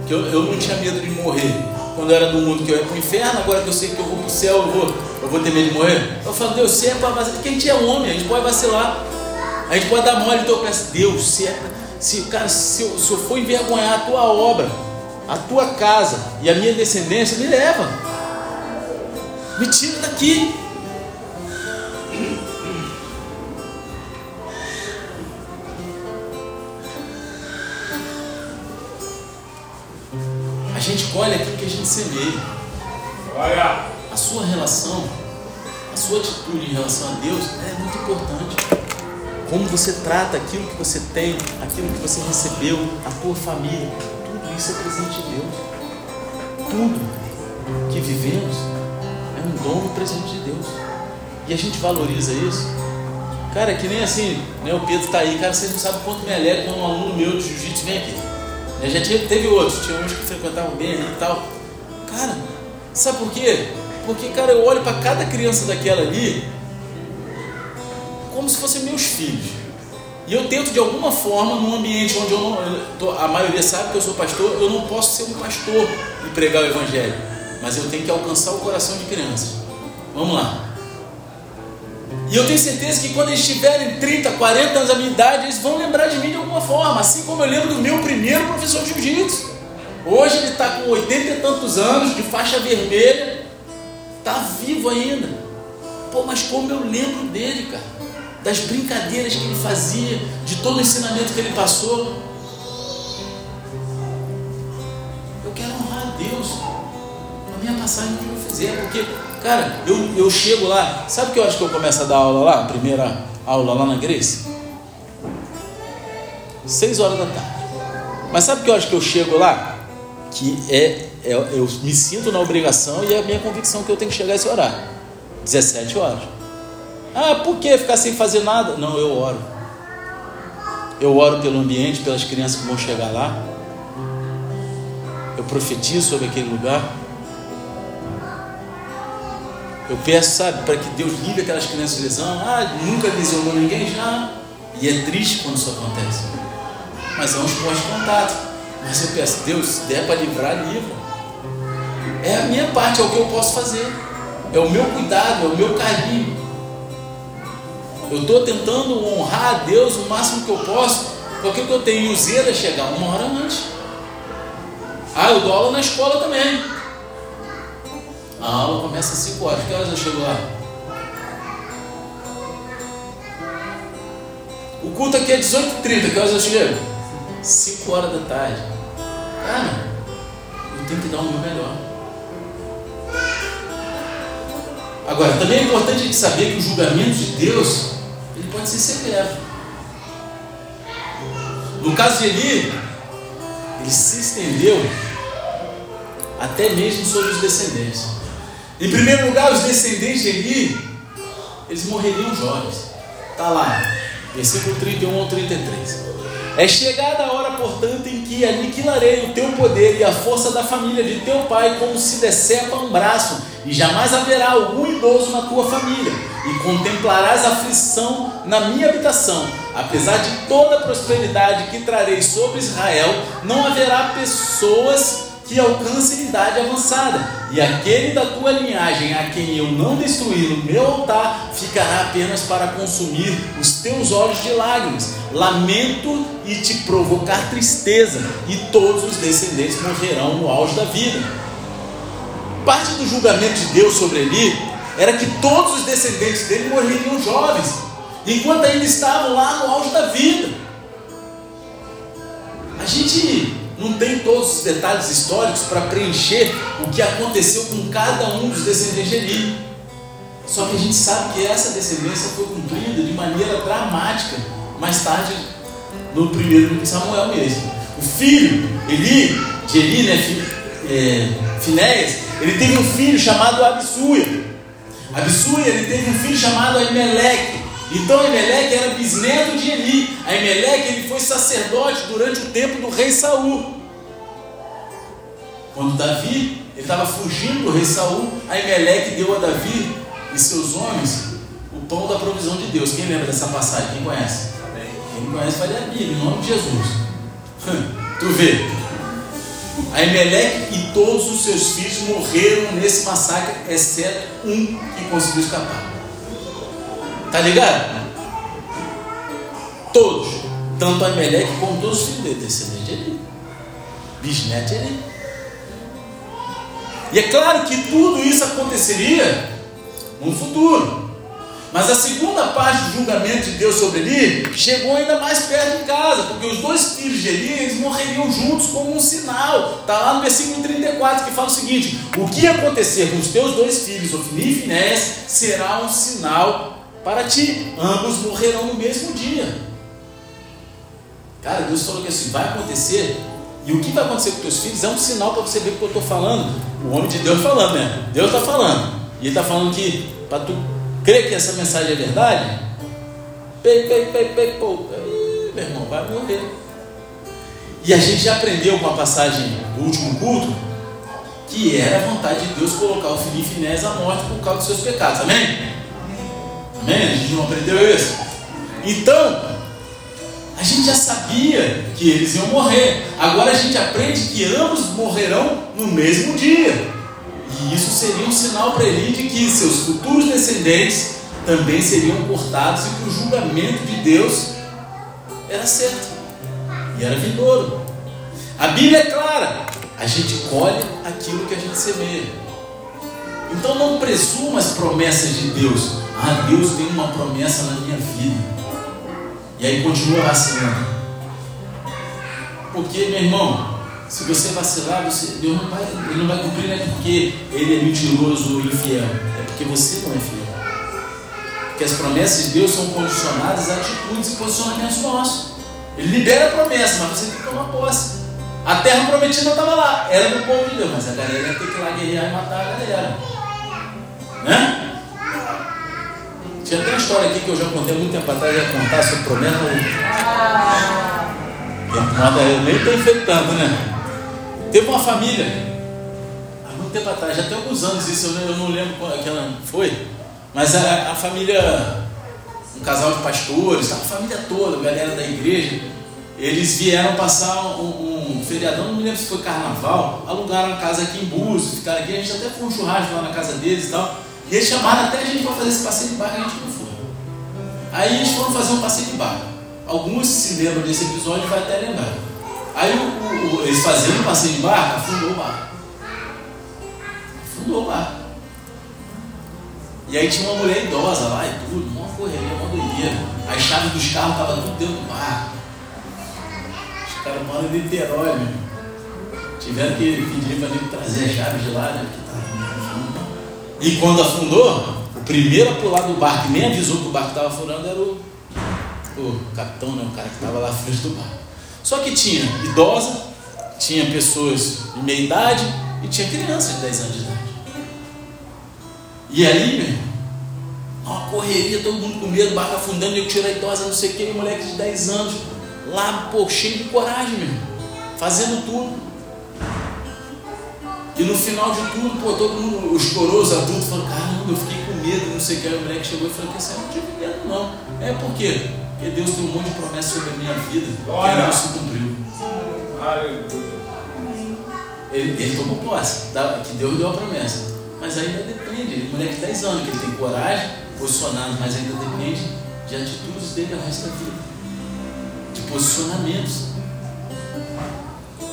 Porque eu, eu não tinha medo de morrer. Quando eu era do mundo que eu ia para o inferno, agora que eu sei que eu vou para o céu, eu vou, eu vou ter medo de morrer. Eu falo, Deus, se é para vacilar, porque a gente é homem, a gente pode vacilar. A gente pode dar mole, então eu peço, Deus, se é se, cara, se eu, se eu for envergonhar a tua obra, a tua casa e a minha descendência, me leva. Me tira daqui. Gente colhe aquilo que a gente semeia. Olha. A sua relação, a sua atitude em relação a Deus é muito importante. Como você trata aquilo que você tem, aquilo que você recebeu, a tua família, tudo isso é presente de Deus. Tudo que vivemos é um dom, presente de Deus. E a gente valoriza isso. Cara, é que nem assim, né, o Pedro está aí, cara, você não sabe quanto me alegra quando um aluno meu de jiu-jitsu vem aqui. Eu já tinha, teve outros, tinha uns que frequentavam bem ali e tal. Cara, sabe por quê? Porque, cara, eu olho para cada criança daquela ali como se fossem meus filhos. E eu tento de alguma forma, num ambiente onde eu não. Eu, a maioria sabe que eu sou pastor, eu não posso ser um pastor e pregar o Evangelho. Mas eu tenho que alcançar o coração de crianças. Vamos lá. E eu tenho certeza que quando eles tiverem 30, 40 anos da minha idade, eles vão lembrar de mim de alguma forma. Assim como eu lembro do meu primeiro professor de jiu-jitsu. Hoje ele está com 80 e tantos anos, de faixa vermelha, está vivo ainda. Pô, mas como eu lembro dele, cara das brincadeiras que ele fazia, de todo o ensinamento que ele passou. Eu quero honrar a Deus a minha passagem que eu fizer, porque, cara, eu, eu chego lá, sabe que eu acho que eu começo a dar aula lá, primeira aula lá na Grace? Seis horas da tarde. Mas sabe que eu acho que eu chego lá? Que é, é, eu me sinto na obrigação e é a minha convicção que eu tenho que chegar a esse horário. 17 horas. Ah, por que ficar sem fazer nada? Não, eu oro. Eu oro pelo ambiente, pelas crianças que vão chegar lá. Eu profetizo sobre aquele lugar. Eu peço, sabe, para que Deus livre aquelas crianças de lesão. Ah, nunca lesionou ninguém já. E é triste quando isso acontece. Mas é um esporte de contato. Mas eu peço, Deus, se der para livrar, livra. É a minha parte, é o que eu posso fazer. É o meu cuidado, é o meu carinho. Eu estou tentando honrar a Deus o máximo que eu posso, com aquilo que eu tenho. E o zelo é chegar uma hora antes. Ah, eu dou aula na escola também. A aula começa às 5 horas. Que horas eu chego lá? O culto aqui é 18h30. Que horas eu chego? 5 horas da tarde. Cara, eu tenho que dar o meu melhor. Agora, também é importante a gente saber que o julgamento de Deus ele pode ser severo. No caso de Eli, ele se estendeu até mesmo sobre os descendentes. Em primeiro lugar, os descendentes de Eli, eles morreriam jovens. Está lá, versículo 31 ao 33. É chegada a hora, portanto, em que aniquilarei o teu poder e a força da família de teu pai, como se decepa um braço, e jamais haverá algum idoso na tua família, e contemplarás aflição na minha habitação. Apesar de toda a prosperidade que trarei sobre Israel, não haverá pessoas que alcance idade avançada, e aquele da tua linhagem a quem eu não destruir no meu altar ficará apenas para consumir os teus olhos de lágrimas, lamento e te provocar tristeza, e todos os descendentes morrerão no auge da vida. Parte do julgamento de Deus sobre Eli era que todos os descendentes dele morreriam jovens, enquanto ainda estavam lá no auge da vida. A gente não tem todos os detalhes históricos para preencher o que aconteceu com cada um dos descendentes de Eli. Só que a gente sabe que essa descendência foi cumprida de maneira dramática mais tarde no primeiro Samuel mesmo. O filho Eli, de Eli, né, é, Finéias, ele teve um filho chamado Absuia. Absuia ele teve um filho chamado Aimeleque. Então Emelec era bisneto de Eli. A Emelec ele foi sacerdote durante o tempo do rei Saul. Quando Davi estava fugindo do rei Saul, a Emelec deu a Davi e seus homens o pão da provisão de Deus. Quem lembra dessa passagem? Quem conhece? Quem não conhece, vai ler a Bíblia, em nome de Jesus. tu vê. A Emelec e todos os seus filhos morreram nesse massacre, exceto um que conseguiu escapar. Tá ligado? Todos. Tanto a Emelec como todos os filhos dele, descendente ali. Bisneto ali. E é claro que tudo isso aconteceria no futuro. Mas a segunda parte do julgamento de Deus sobre Eli chegou ainda mais perto de casa, porque os dois filhos de Eli eles morreriam juntos como um sinal. Está lá no versículo 34 que fala o seguinte: O que acontecer com os teus dois filhos, Ofni e Finés, será um sinal para ti. Ambos morrerão no mesmo dia. Cara, Deus falou que assim vai acontecer. E o que vai acontecer com teus filhos é um sinal para você ver o que eu estou falando. O homem de Deus falando, né? Deus está falando. E ele está falando que para tu crê que essa mensagem é verdade? Pei, pei, pei, pei, pô. meu irmão, vai morrer. E a gente já aprendeu com a passagem do último culto que era a vontade de Deus colocar o filho Finés à morte por causa dos seus pecados. Amém? Amém? A gente não aprendeu isso? Então, a gente já sabia que eles iam morrer. Agora a gente aprende que ambos morrerão no mesmo dia. E isso seria um sinal para ele de que seus futuros descendentes também seriam cortados e que o julgamento de Deus era certo e era vindouro. A Bíblia é clara: a gente colhe aquilo que a gente semeia. Então não presuma as promessas de Deus. Ah, Deus tem uma promessa na minha vida. E aí continua vacilando. Porque, meu irmão, se você vacilar, você, Deus não vai, ele não vai cumprir, não é porque ele é mentiroso ou infiel, é porque você não é fiel. Porque as promessas de Deus são condicionadas a atitudes e posicionamentos nossos. Ele libera a promessa, mas você tem que tomar posse. A terra prometida estava lá, era do povo de Deus, mas a galera ia ter que ir lá guerrear e matar a galera. Né? Tinha até uma história aqui que eu já contei muito tempo atrás, ia contar sobre promessa. Nada, eu nem estou enfeitando, né? Teve uma família, há muito tempo atrás, já tem alguns anos isso, eu não lembro qual que ela foi, mas a, a família, um casal de pastores, a família toda, a galera da igreja, eles vieram passar um, um, feriadão, não me lembro se foi carnaval, alugaram a casa aqui em Búzios, ficaram aqui, a gente até foi um churrasco lá na casa deles e tal, e eles chamaram até a gente para fazer esse passeio de barco, a gente não foi. Aí eles foram fazer um passeio de barco. Alguns se lembram desse episódio, vai até lembrar. Aí o, o, eles faziam um passeio de barco, afundou o barco. Afundou o barco. E aí tinha uma mulher idosa lá e tudo, uma correria, uma doideira. As chaves dos carros estavam tudo dentro do barco. Os caras moram em Niterói, meu. Tiveram que pedir para ele trazer as chaves de lá, né? E quando afundou, o primeiro a pular do barco, nem avisou que o barco estava afundando, era o, o capitão, né? o cara que estava lá frente do barco. Só que tinha idosa, tinha pessoas de meia idade e tinha crianças de 10 anos de idade. E aí, meu uma correria, todo mundo com medo, barco afundando, eu tiro a idosa, não sei o que, e moleque de 10 anos, lá, pô, cheio de coragem, meu fazendo tudo. E no final de tudo, pô, todo mundo, os coroas adultos falaram, caramba, eu fiquei com medo, não sei o que. Aí o moleque chegou e falou que você não tive medo, não. É por quê? Porque Deus tem um monte de promessas sobre a minha vida que não se cumpriu. Ele, ele tomou posse, que Deus deu a promessa. Mas ainda depende, é moleque de 10 anos, que ele tem coragem, posicionado, mas ainda depende de atitudes dele o resto da vida. De posicionamentos.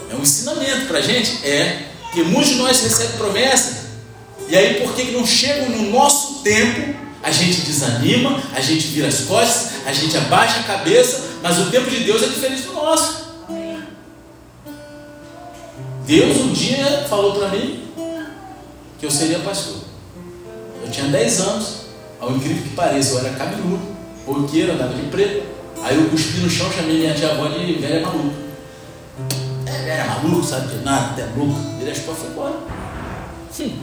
É um ensinamento para gente? É. Porque muitos de nós recebem promessa, e aí por que não chegam no nosso tempo a gente desanima, a gente vira as costas, a gente abaixa a cabeça, mas o tempo de Deus é diferente do nosso. Deus um dia falou para mim que eu seria pastor. Eu tinha 10 anos, ao incrível que pareça, eu era cabeludo, boqueiro, andava de preto. Aí eu cuspi no chão, chamei minha tia avó de velha maluca. É, velha maluca, sabe de nada, até louca. Ele achou que foi embora. Hum.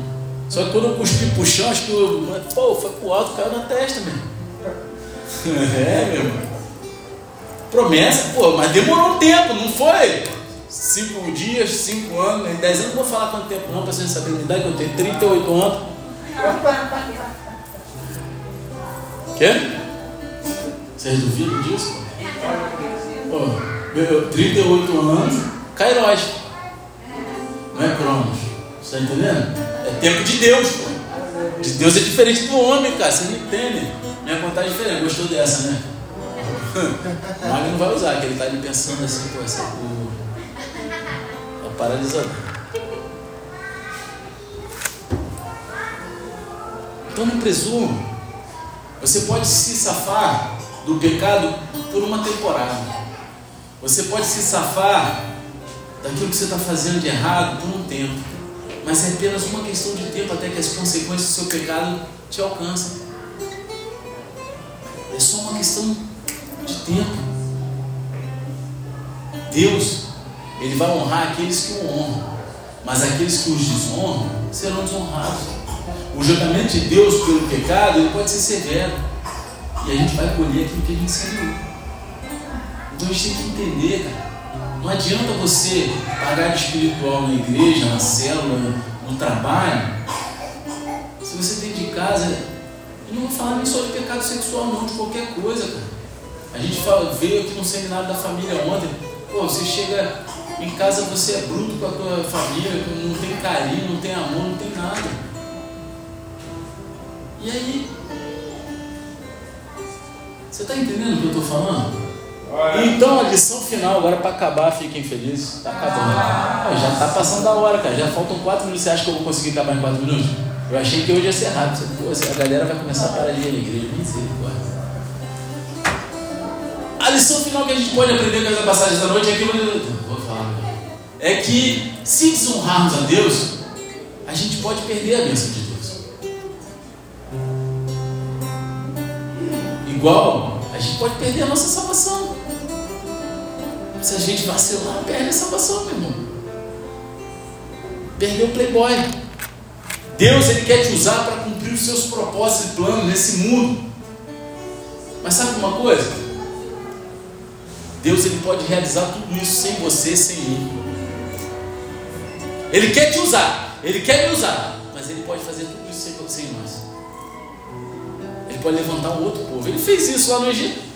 Só que quando eu cuspi pro chão, acho que eu, pô, foi pro alto, caiu na testa mesmo. É, meu irmão. Promessa, pô, mas demorou um tempo, não foi? Cinco dias, cinco anos, em dez anos, não vou falar quanto tempo não, para vocês saberem a idade que eu tenho, 38 anos. Quê? Vocês duvidam disso? Pô, meu, 38 anos, Kairos. Não é Cronos. Você está entendendo? É tempo de Deus. De Deus é diferente do homem, cara. Você não entende. Minha contagem é diferente. Gostou dessa, né? O não vai usar, que ele está ali pensando assim, pô, essa porra. É paralisador. Então não presumo. Você pode se safar do pecado por uma temporada. Você pode se safar daquilo que você está fazendo de errado por um tempo. Mas é apenas uma questão de tempo até que as consequências do seu pecado te alcancem. É só uma questão de tempo. Deus, Ele vai honrar aqueles que o honram, mas aqueles que os desonram serão desonrados. O julgamento de Deus pelo pecado ele pode ser severo, e a gente vai colher aquilo que a gente semeou. Então a gente tem que entender, cara. Não adianta você pagar de espiritual na igreja, na célula, no trabalho, se você tem de casa. E não vou falar nem só de pecado sexual, não, de qualquer coisa, cara. A gente fala, veio aqui no seminário da família ontem. Pô, você chega em casa, você é bruto com a tua família, não tem carinho, não tem amor, não tem nada. E aí? Você está entendendo o que eu estou falando? Então a lição final, agora para acabar, fiquem felizes. Está acabando. Ah, já está passando da hora, cara. Já faltam 4 minutos. Você acha que eu vou conseguir acabar em 4 minutos? Eu achei que hoje ia ser rápido. Pô, a galera vai começar a parar ali na igreja. A lição final que a gente pode aprender com essa passagem da noite é aquilo. Vou falar. É que se desonrarmos a Deus, a gente pode perder a bênção de Deus. Igual a gente pode perder a nossa salvação. Se a gente vacilar, perde a salvação, meu irmão. Perdeu o playboy. Deus ele quer te usar para cumprir os seus propósitos e planos nesse mundo. Mas sabe uma coisa? Deus ele pode realizar tudo isso sem você, sem mim. Ele quer te usar, ele quer me usar, mas ele pode fazer tudo isso sem, sem nós. Ele pode levantar um outro povo. Ele fez isso lá no Egito.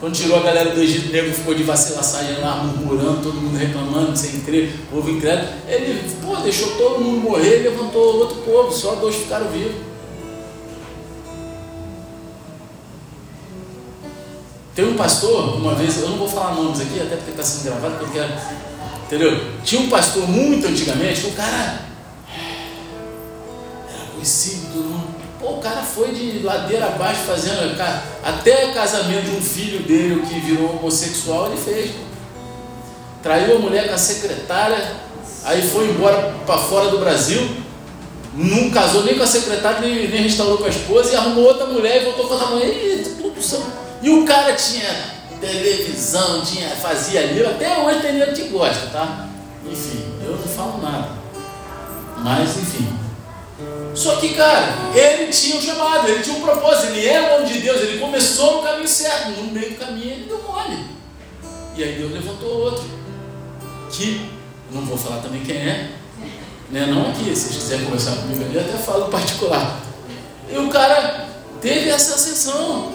Quando tirou a galera do Egito, nego ficou de vacilação lá, murmurando, todo mundo reclamando, sem crer, povo incrédulo. Ele, pô, deixou todo mundo morrer, levantou outro povo, só dois ficaram vivos. Tem um pastor, uma vez, eu não vou falar nomes aqui, até porque está sendo gravado, porque eu quero. Entendeu? Tinha um pastor muito antigamente, o cara era conhecido, todo mundo. O cara foi de ladeira abaixo fazendo. Até casamento de um filho dele, que virou homossexual, ele fez. Traiu a mulher com a secretária, aí foi embora para fora do Brasil. Não casou nem com a secretária, nem, nem restaurou com a esposa, e arrumou outra mulher e voltou com a mãe. E. E o cara tinha televisão, tinha, fazia ali, até hoje tem gente que gosta, tá? Enfim, eu não falo nada. Mas enfim. Só que, cara, ele tinha um chamado, ele tinha um propósito, ele é o homem de Deus, ele começou no caminho certo, no meio do caminho ele deu mole. E aí Deus levantou outro. Que, não vou falar também quem é, né? não aqui, se vocês quiserem conversar comigo ali, até falo particular. E o cara teve essa ascensão.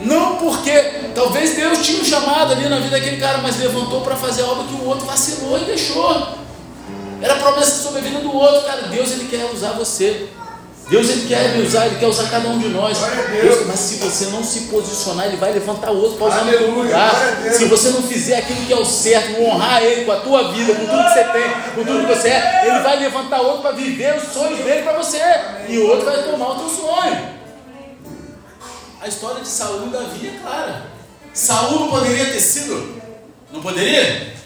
Não porque talvez Deus tinha um chamado ali na vida daquele cara, mas levantou para fazer algo que o outro vacilou e deixou. Era promessa sobre a vida do outro, cara. Deus ele quer usar você. Deus ele quer me usar, ele quer usar cada um de nós. Deus, mas se você não se posicionar, ele vai levantar outro para usar no teu lugar. Se você não fizer aquilo que é o certo, honrar ele com a tua vida, com tudo que você tem, com tudo que você é, ele vai levantar outro para viver os sonhos dele para você. E o outro vai tomar o teu sonho. A história de Saul e Davi é clara. Saul não poderia ter sido, não poderia?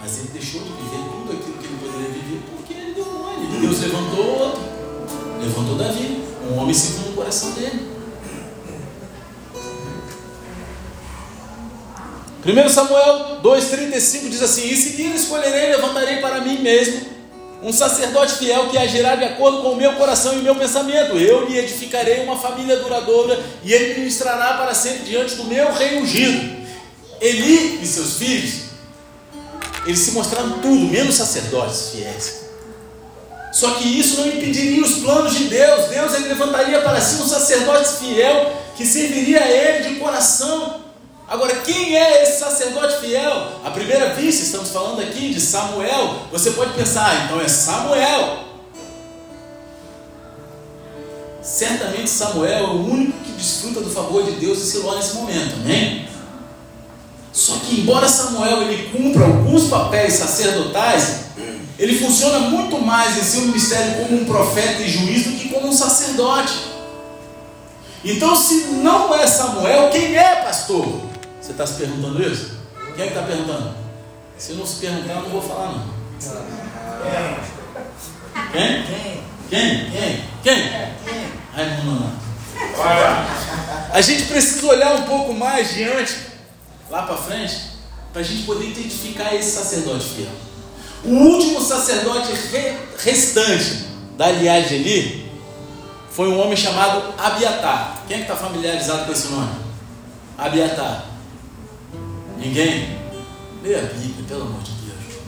Mas ele deixou de viver tudo aquilo que ele poderia viver porque ele deu mole. Deus levantou outro. Levantou Davi, um homem segundo o coração dele. 1 Samuel 2,35 diz assim: Em seguida escolherei e levantarei para mim mesmo Um sacerdote fiel que agirá de acordo com o meu coração e o meu pensamento. Eu lhe edificarei uma família duradoura e ele ministrará para sempre diante do meu rei ungido. Eli e seus filhos, eles se mostraram tudo, menos sacerdotes fiéis. Só que isso não impediria os planos de Deus. Deus ele levantaria para si um sacerdote fiel que serviria a ele de coração. Agora, quem é esse sacerdote fiel? À primeira vista, estamos falando aqui de Samuel. Você pode pensar, ah, então é Samuel. Certamente Samuel é o único que desfruta do favor de Deus em Siló nesse momento, amém? Só que embora Samuel ele cumpra alguns papéis sacerdotais, ele funciona muito mais em seu ministério como um profeta e juiz do que como um sacerdote. Então, se não é Samuel, quem é pastor? Você está se perguntando isso? Quem é que está perguntando? Se não se perguntar, eu não vou falar não. Quem? Quem? Quem? Quem? Quem? Ai, não, não. A gente precisa olhar um pouco mais diante, lá para frente, para a gente poder identificar esse sacerdote fiel. O último sacerdote re, restante da linhagem ali foi um homem chamado Abiatar. Quem é que está familiarizado com esse nome? Abiatar. Ninguém? Lê a Bíblia, pelo amor de Deus.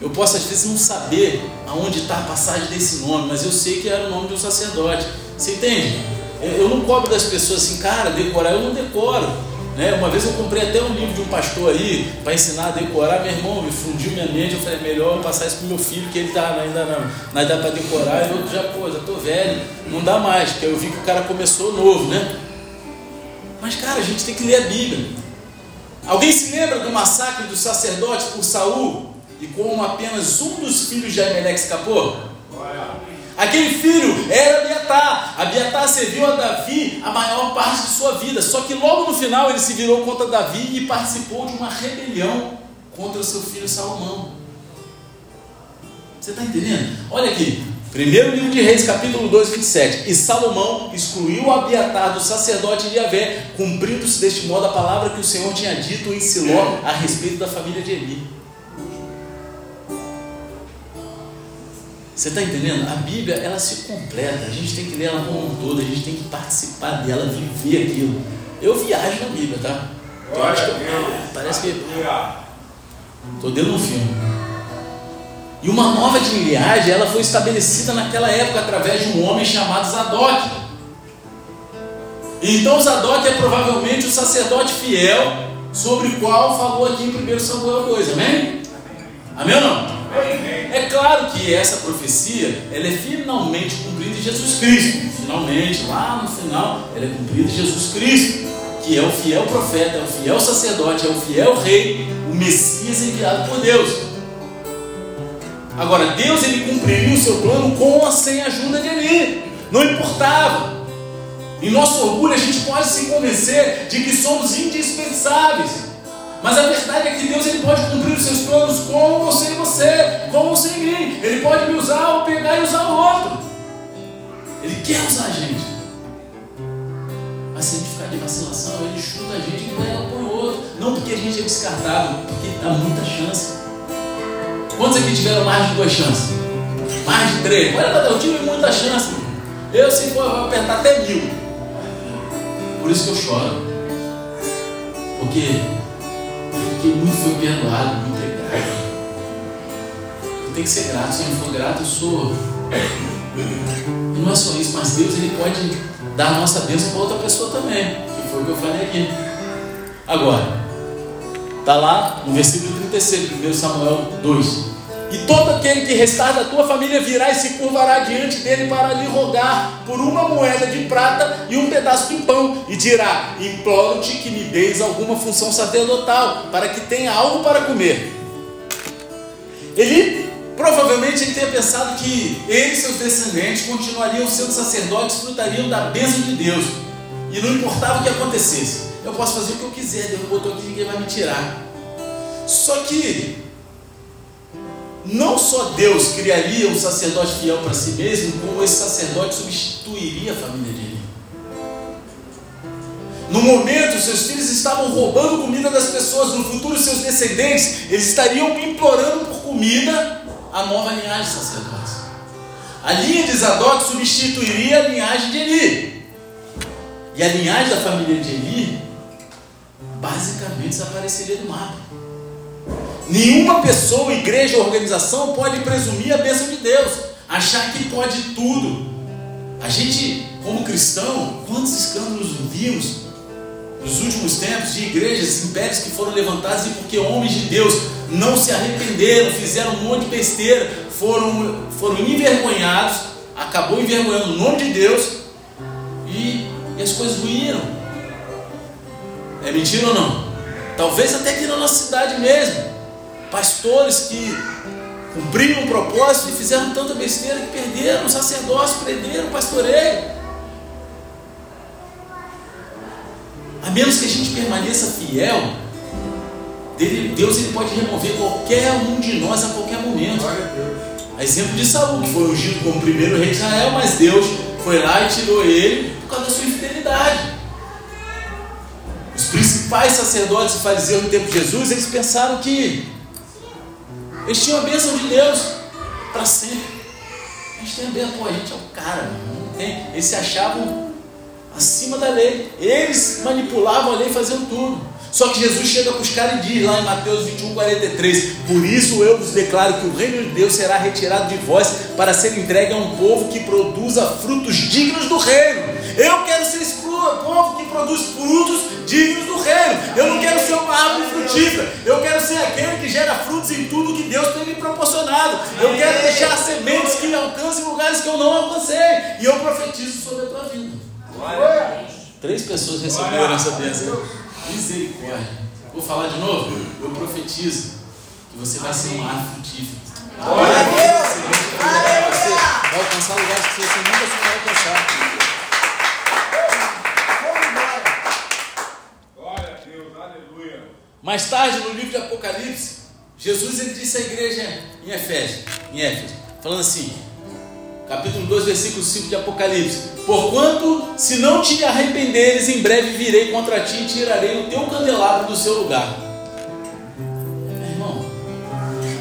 Eu posso às vezes não saber aonde está a passagem desse nome, mas eu sei que era o nome de um sacerdote. Você entende? Eu não cobro das pessoas assim, cara, decorar, eu não decoro. Né? Uma vez eu comprei até um livro de um pastor aí para ensinar a decorar. Meu irmão me fundiu minha mente. Eu falei, é melhor eu passar isso para meu filho, que ele tá ainda não, dá para decorar. Eu já, pô, já tô velho, não dá mais, porque eu vi que o cara começou novo, né? Mas, cara, a gente tem que ler a Bíblia. Alguém se lembra do massacre dos sacerdotes por Saul e como apenas um dos filhos de Aimeleque escapou? Aquele filho era Abiatar. Abiatar serviu a Davi a maior parte de sua vida. Só que logo no final ele se virou contra Davi e participou de uma rebelião contra seu filho Salomão. Você está entendendo? Olha aqui. Primeiro livro de Reis, capítulo 2, 27. E Salomão excluiu Abiatar do sacerdote de Yahvé, cumprindo-se deste modo a palavra que o Senhor tinha dito em Siló a respeito da família de Eli. Você está entendendo? A Bíblia ela se completa. A gente tem que ler ela como um todo. A gente tem que participar dela, viver aquilo. Eu viajo na Bíblia, tá? Eu acho que parece que estou dentro um filme. E uma nova linhagem ela foi estabelecida naquela época através de um homem chamado Zadok. Então Zadok é provavelmente o sacerdote fiel sobre o qual falou aqui em 1 Samuel 2, amém? Amém ou não? É claro que essa profecia ela é finalmente cumprida em Jesus Cristo. Finalmente, lá no final, ela é cumprida em Jesus Cristo, que é o fiel profeta, é o fiel sacerdote, é o fiel rei, o Messias enviado por Deus. Agora, Deus ele cumpriria o seu plano com ou sem a ajuda de Eli. Não importava. Em nosso orgulho, a gente pode se convencer de que somos indispensáveis. Mas a verdade é que Deus ele pode cumprir os seus planos com ou sem você, com ou sem mim. Ele pode me usar ou pegar e usar o outro. Ele quer usar a gente. Mas se a gente ficar de vacilação, ele chuta a gente e pega por outro. Não porque a gente é descartável, porque dá muita chance. Quantos aqui tiveram mais de duas chances? Mais de três? Olha, eu tive muita chance. Eu, se for, vou apertar até mil. Por isso que eu choro. Porque porque muito perdoado, muito grato. Eu tenho que ser grato, se eu não for grato, eu sou. E não é só isso, mas Deus ele pode dar a nossa bênção para outra pessoa também, que foi o que eu falei aqui. Agora, está lá no versículo 36, 1 Samuel 2. E todo aquele que restar da tua família virá e se curvará diante dele para lhe rogar por uma moeda de prata e um pedaço de pão, e dirá: Imploro-te que me deis alguma função sacerdotal, para que tenha algo para comer. Ele provavelmente ele tenha pensado que ele e seus descendentes continuariam sendo sacerdotes, desfrutariam da bênção de Deus, e não importava o que acontecesse. Eu posso fazer o que eu quiser, Deus botou aqui, ninguém vai me tirar. Só que não só Deus criaria um sacerdote fiel para si mesmo, como esse sacerdote substituiria a família dele. No momento, seus filhos estavam roubando comida das pessoas, no futuro, seus descendentes, eles estariam implorando por comida a nova linhagem de sacerdotes. A linha de Zadok substituiria a linhagem de Eli. E a linhagem da família de Eli basicamente desapareceria do mapa. Nenhuma pessoa, igreja ou organização pode presumir a bênção de Deus, achar que pode tudo. A gente, como cristão, quantos escândalos vimos nos últimos tempos de igrejas, impérios que foram levantados e porque homens de Deus não se arrependeram, fizeram um monte de besteira, foram, foram envergonhados, acabou envergonhando o nome de Deus e, e as coisas ruíram. É mentira ou não? Talvez até aqui na nossa cidade mesmo. Pastores que cumpriram o propósito e fizeram tanta besteira que perderam o sacerdócio, perderam o pastoreio. A menos que a gente permaneça fiel, Deus ele pode remover qualquer um de nós a qualquer momento. A exemplo de Saul, que foi ungido como primeiro rei de Israel, mas Deus foi lá e tirou ele por causa da sua infidelidade. Os principais sacerdotes e fariseus no tempo de Jesus, eles pensaram que eles tinham a bênção de Deus para sempre. A gente tem a bênção, pô, a gente é o cara, não tem. Eles se achavam acima da lei. Eles manipulavam a lei, faziam tudo. Só que Jesus chega para os caras e diz lá em Mateus 21, 43: Por isso eu vos declaro que o reino de Deus será retirado de vós para ser entregue a um povo que produza frutos dignos do reino. Eu quero ser esse povo que produz frutos dignos do reino. Eu não quero ser uma árvore frutífera. Eu quero ser aquele que gera frutos em tudo que Deus tem me proporcionado. Eu quero deixar sementes que alcancem lugares que eu não alcancei. E eu profetizo sobre a tua vida. Três pessoas receberam essa bênção. Misericórdia. Vou falar de novo? Eu profetizo que você vai ser uma árvore frutífera. Glória a Deus! Você vai alcançar lugares que você nunca vai alcançar. Glória a Deus, aleluia. Mais tarde, no livro de Apocalipse, Jesus ele disse à igreja em Efésios, em Éfeso, falando assim: capítulo 2, versículo 5 de Apocalipse: Porquanto, se não te arrependeres, em breve virei contra ti e tirarei o teu candelabro do seu lugar. Meu irmão,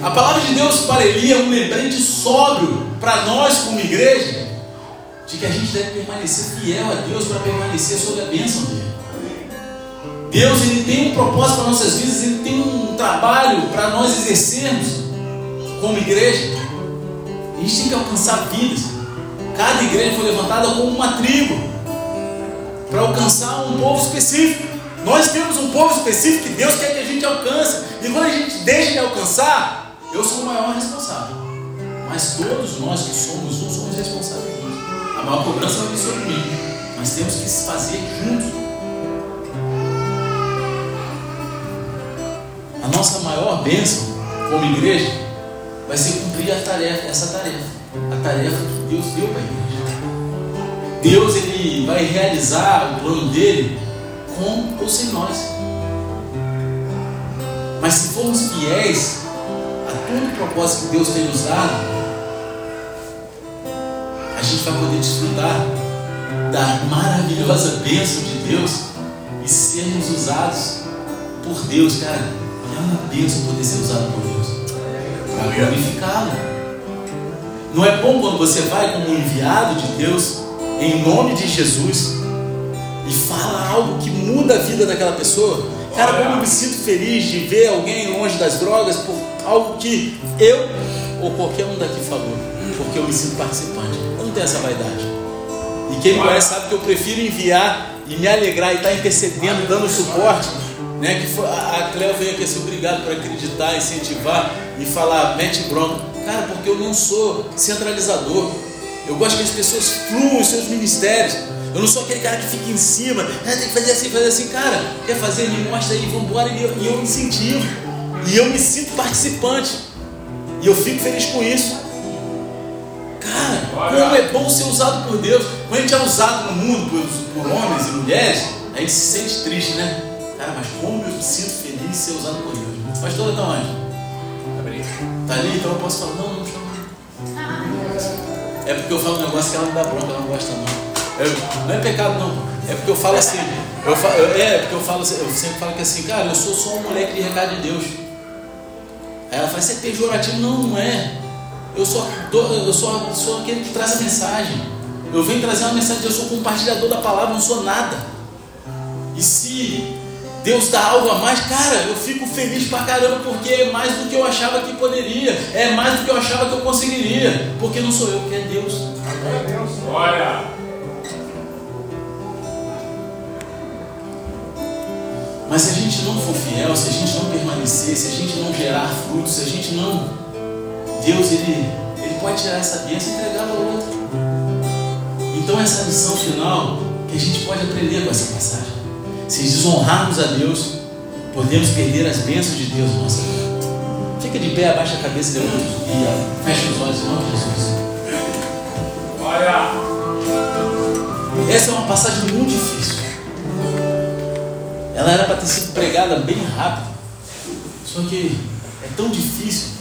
a palavra de Deus para Eli é um lembrete sóbrio para nós, como igreja, de que a gente deve permanecer fiel a Deus para permanecer sob a bênção dele. Deus ele tem um propósito para nossas vidas, ele tem um trabalho para nós exercermos como igreja. A gente tem que alcançar vidas. Cada igreja foi levantada como uma tribo para alcançar um povo específico. Nós temos um povo específico que Deus quer que a gente alcance. E quando a gente deixa de alcançar, eu sou o maior responsável. Mas todos nós que somos um somos responsáveis. A maior cobrança vai vir sobre mim. Mas temos que se fazer juntos. A nossa maior bênção como igreja vai ser cumprir a tarefa, essa tarefa, a tarefa que Deus deu para a igreja. Deus ele vai realizar o plano dele com ou sem nós. Mas se formos fiéis a todo o propósito que Deus tem nos dado, a gente vai poder desfrutar da maravilhosa bênção de Deus e sermos usados por Deus, cara. É uma bênção poder ser usado por Deus para glorificá-lo. Não é bom quando você vai como enviado de Deus, em nome de Jesus, e fala algo que muda a vida daquela pessoa? Cara, como eu me sinto feliz de ver alguém longe das drogas por algo que eu ou qualquer um daqui falou, porque eu me sinto participante. Eu não tenho essa vaidade. E quem me conhece sabe que eu prefiro enviar e me alegrar e estar intercedendo, dando suporte né, que foi, a Cleo veio aqui assim, obrigado por acreditar, incentivar e falar, mete bronca. Cara, porque eu não sou centralizador. Eu gosto que as pessoas fluam os seus ministérios. Eu não sou aquele cara que fica em cima, ah, tem que fazer assim, fazer assim. Cara, quer fazer? Me mostra aí, vamos embora. E eu, e eu incentivo. E eu me sinto participante. E eu fico feliz com isso. Cara, como é bom ser usado por Deus. Quando a gente é usado no mundo por, por homens e mulheres, a gente se sente triste, né? Cara, mas como eu me sinto feliz de ser usado por Deus. Pastor, está onde? Está ali, então eu posso falar, não, não chama. É porque eu falo um negócio que ela não dá bronca, ela não gosta não. Eu, não é pecado não. É porque eu falo assim. Eu falo, é porque eu falo eu sempre falo que assim, cara, eu sou só um moleque de recado de Deus. Aí ela fala, você é pejorativo? Não, não é. eu só, eu só sou aquele que traz a mensagem. Eu venho trazer uma mensagem, eu sou compartilhador da palavra, não sou nada. E se Deus dá algo a mais, cara, eu fico feliz pra caramba porque é mais do que eu achava que poderia, é mais do que eu achava que eu conseguiria, porque não sou eu, que é Deus. Olha. Mas se a gente não for fiel, se a gente não permanecer, se a gente não gerar frutos, se a gente não. Deus, ele, ele pode tirar essa bênção e entregar para outro. Então, essa lição final que a gente pode aprender com essa passagem. Se desonrarmos a Deus, podemos perder as bênçãos de Deus na nossa vida. Fica de pé, abaixa a cabeça, levanta e fecha os olhos em nome de Jesus. Olha. Essa é uma passagem muito difícil. Ela era para ter sido pregada bem rápido. Só que é tão difícil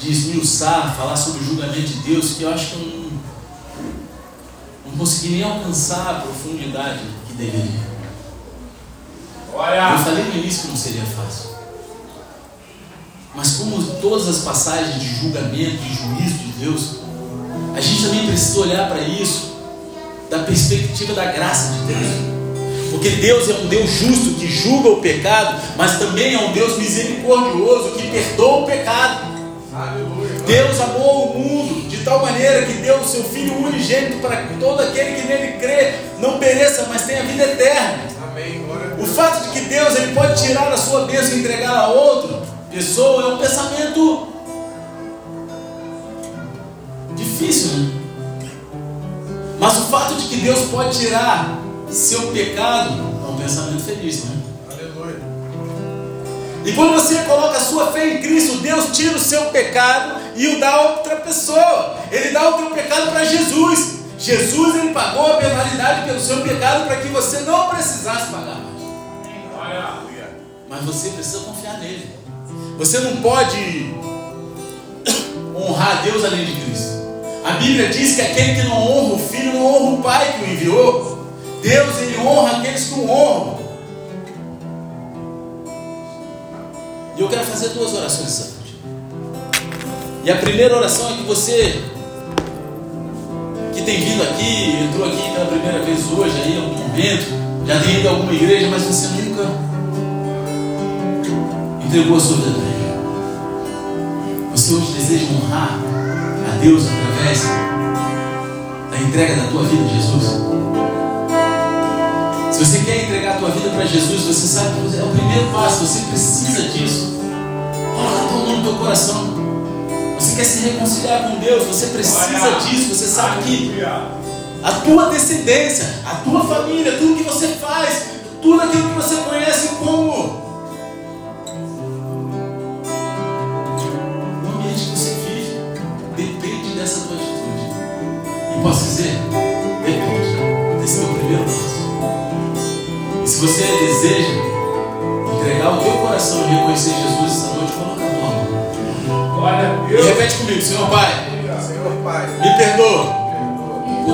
de esmiuçar, falar sobre o julgamento de Deus, que eu acho que eu não, não consegui nem alcançar a profundidade que deveria. Eu falei no início que não seria fácil. Mas como todas as passagens de julgamento e juízo de Deus, a gente também precisa olhar para isso da perspectiva da graça de Deus. Porque Deus é um Deus justo que julga o pecado, mas também é um Deus misericordioso que perdoa o pecado. Deus amou o mundo de tal maneira que deu o seu Filho unigênito para que todo aquele que nele crê não pereça, mas tenha vida eterna. Fato de que Deus ele pode tirar a sua bênção e entregar a outra pessoa é um pensamento difícil, né? Mas o fato de que Deus pode tirar seu pecado é um pensamento feliz, né? Aleluia. E quando você coloca a sua fé em Cristo, Deus tira o seu pecado e o dá a outra pessoa. Ele dá o teu pecado para Jesus. Jesus ele pagou a penalidade pelo seu pecado para que você não precisasse pagar. Mas você precisa confiar nele. Você não pode honrar Deus além de Cristo. A Bíblia diz que aquele que não honra o filho não honra o pai que o enviou. Deus ele honra aqueles que o honram. E eu quero fazer duas orações essa. E a primeira oração é que você que tem vindo aqui, entrou aqui pela primeira vez hoje, aí, em algum momento, já tem ido a alguma igreja, mas você nunca entregou a sua vida para Ele. Você hoje deseja honrar a Deus através da entrega da tua vida a Jesus? Se você quer entregar a tua vida para Jesus, você sabe que é o primeiro passo, você precisa disso. Coloca teu nome no teu coração. Você quer se reconciliar com Deus, você precisa disso. Você sabe que. A tua descendência, a tua família, tudo que você faz, tudo aquilo que você conhece como o ambiente que você vive, depende dessa tua atitude. E posso dizer, depende desse teu primeiro passo. E se você deseja entregar o teu coração e reconhecer Jesus essa noite, coloca a mão. Glória a E Deus. repete comigo, Senhor Pai, Senhor Pai. me perdoa.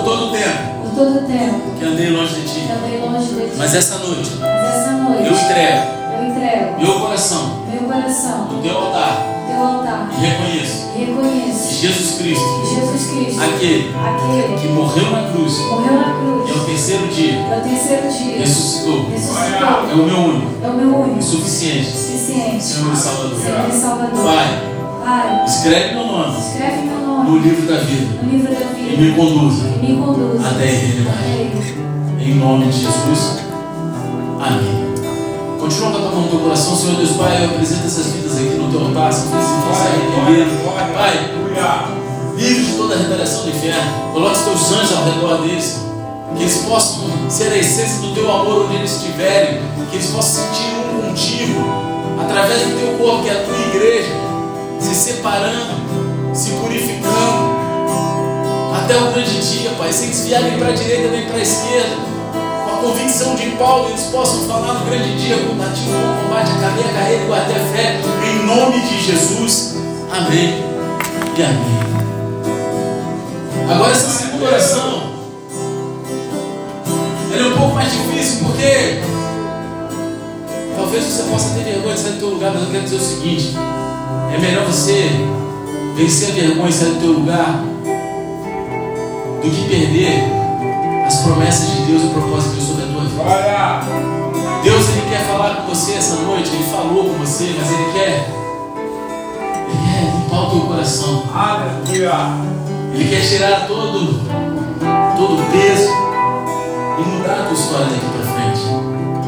Por todo o tempo. Por todo tempo. Que andei longe de que Ti. andei longe de ti. Mas essa noite Mas essa noite eu entrego eu entrego meu coração meu coração no teu altar. no teu altar. E reconheço e reconheço que Jesus Cristo, que Jesus Cristo, aquele aquele que morreu na cruz que morreu na e cruz, ao terceiro dia. e ao terceiro dia. Ressuscitou, ressuscitou, é o meu único. É o meu único, suficiente. Suficiente, Senhor e Salvador. Senhor e Salvador. Pai, Pai, escreve meu nome. escreve meu no livro da vida livro da e vida me conduza e me conduza até a eternidade. Em nome de Jesus. Amém. Continua com a tua mão no teu coração, Senhor Deus Pai. Eu apresento essas vidas aqui no teu altar. Se você se arrepender, Pai, livre de toda a retaliação do inferno. Coloque os teus anjos ao redor deles. Que eles possam ser a essência do teu amor onde eles estiverem. Que eles possam sentir um contigo. Através do teu corpo, que é a tua igreja. Se separando, se purificando. Até o grande dia, Pai. Sem desviar nem para a direita nem para a esquerda. Com a convicção de Paulo, eles possam falar no grande dia: combati o bom combate, acabei a carreira e a fé. Em nome de Jesus. Amém e amém. Agora essa segunda oração ela é um pouco mais difícil porque talvez você possa ter vergonha de sair do teu lugar, mas eu quero dizer o seguinte: é melhor você vencer a vergonha e sair do teu lugar do que perder as promessas de Deus e o propósito de Deus sobre a tua vida. Olha! Deus ele quer falar com você essa noite, ele falou com você, mas ele quer ele quer limpar o teu coração. Aleluia! Ele quer tirar todo todo o peso e mudar a tua história daqui para frente,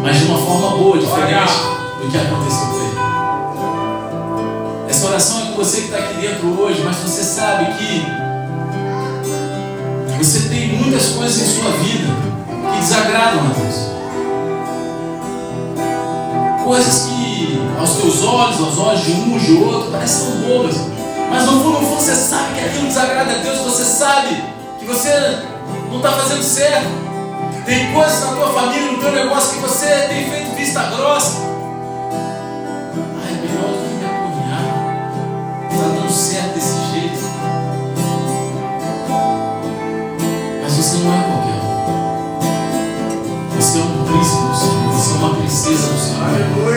mas de uma forma boa, diferente do que aconteceu com ele. Essa oração é com você que está aqui dentro hoje, mas você sabe que você tem muitas coisas em sua vida que desagradam a Deus. Coisas que aos teus olhos, aos olhos de um, de outro, parecem tão bobas. Mas no fundo, no fundo, você sabe que aquilo desagrada a Deus, você sabe que você não está fazendo certo. Tem coisas na tua família, no teu negócio que você tem feito vista grossa.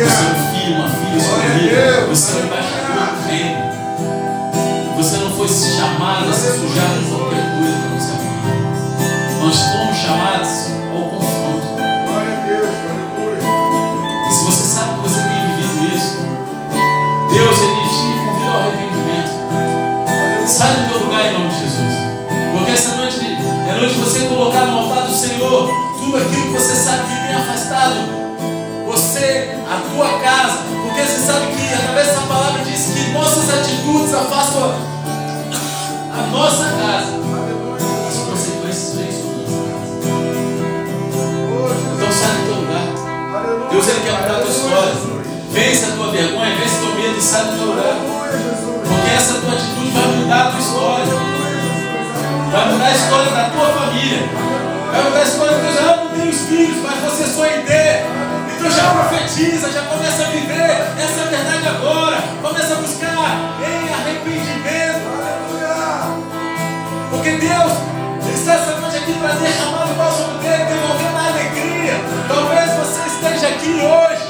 Aleluia. Você é filho, uma filha escolhida. Você é um embaixador do reino. Você não foi chamado a se sujar a tua casa. Porque você sabe que através dessa palavra diz que nossas atitudes afastam a, nossa casa. As consequências vêm sobre nossa casa. Então sai do teu lugar. Deus ele quer mudar a tua história. Vence a tua vergonha, vence teu medo e sai do teu lugar. Porque essa tua atitude vai mudar a tua história. Vai mudar a história da tua família. Vai mudar a história do já não tem os filhos, mas você em ter. Então já profetiza, já começa a viver essa verdade agora. Começa a buscar em arrependimento. Porque Deus ele está essa noite aqui para derramar o bálsamo dele, devolvendo a alegria. Talvez você esteja aqui hoje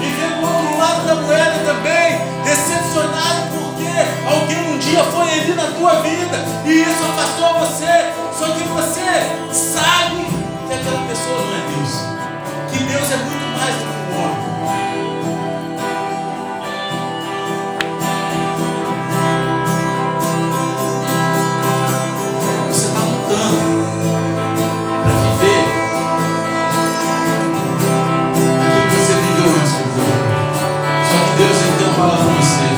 e vendo o outro lado da moeda também, decepcionado porque alguém um dia foi ali na tua vida e isso afastou você. Só que você sabe que aquela pessoa não é Deus. Que Deus é muito do. Você está lutando para viver aquilo que você viveu antes do povo. Só que Deus uma palavra para você.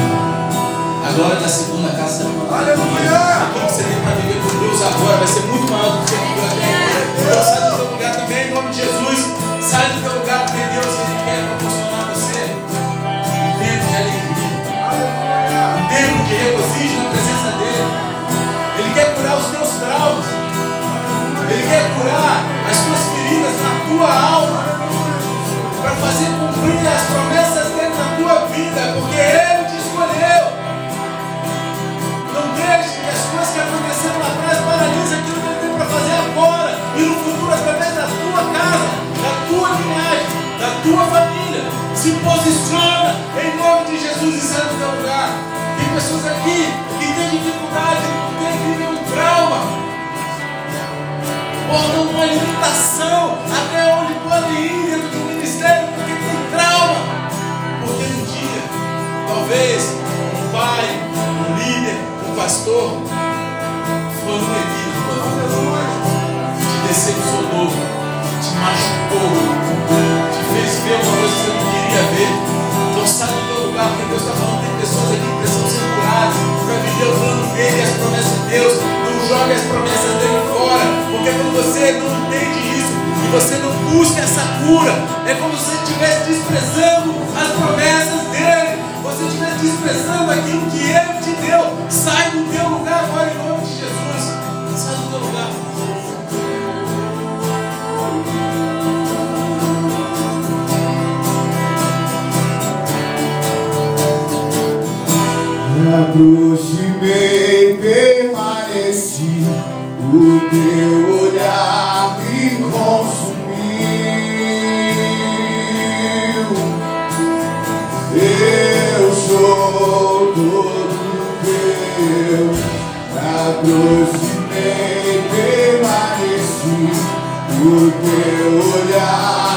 A glória da segunda casa Aleluia! Do teu lugar. Tem pessoas aqui que têm dificuldade, que vivem um trauma. Portam uma limitação até onde podem ir dentro do ministério porque tem trauma. Porque um dia, talvez, um pai, um líder, um pastor, foi um equívoco, te decepcionou, te machucou, te fez ver uma coisa que você não queria ver. Do teu lugar, porque Deus está falando, tem pessoas aqui que precisam ser curadas para viver o plano dele as promessas de Deus. Não jogue as promessas dele fora, porque quando você não entende isso e você não busca essa cura, é como se você estivesse desprezando as promessas dele. Você estivesse desprezando aquilo que ele te deu. Sai do teu lugar Me aproximei, permaneci, o teu olhar me consumiu. Eu sou todo teu. Deus, me aproximei, permaneci, o teu olhar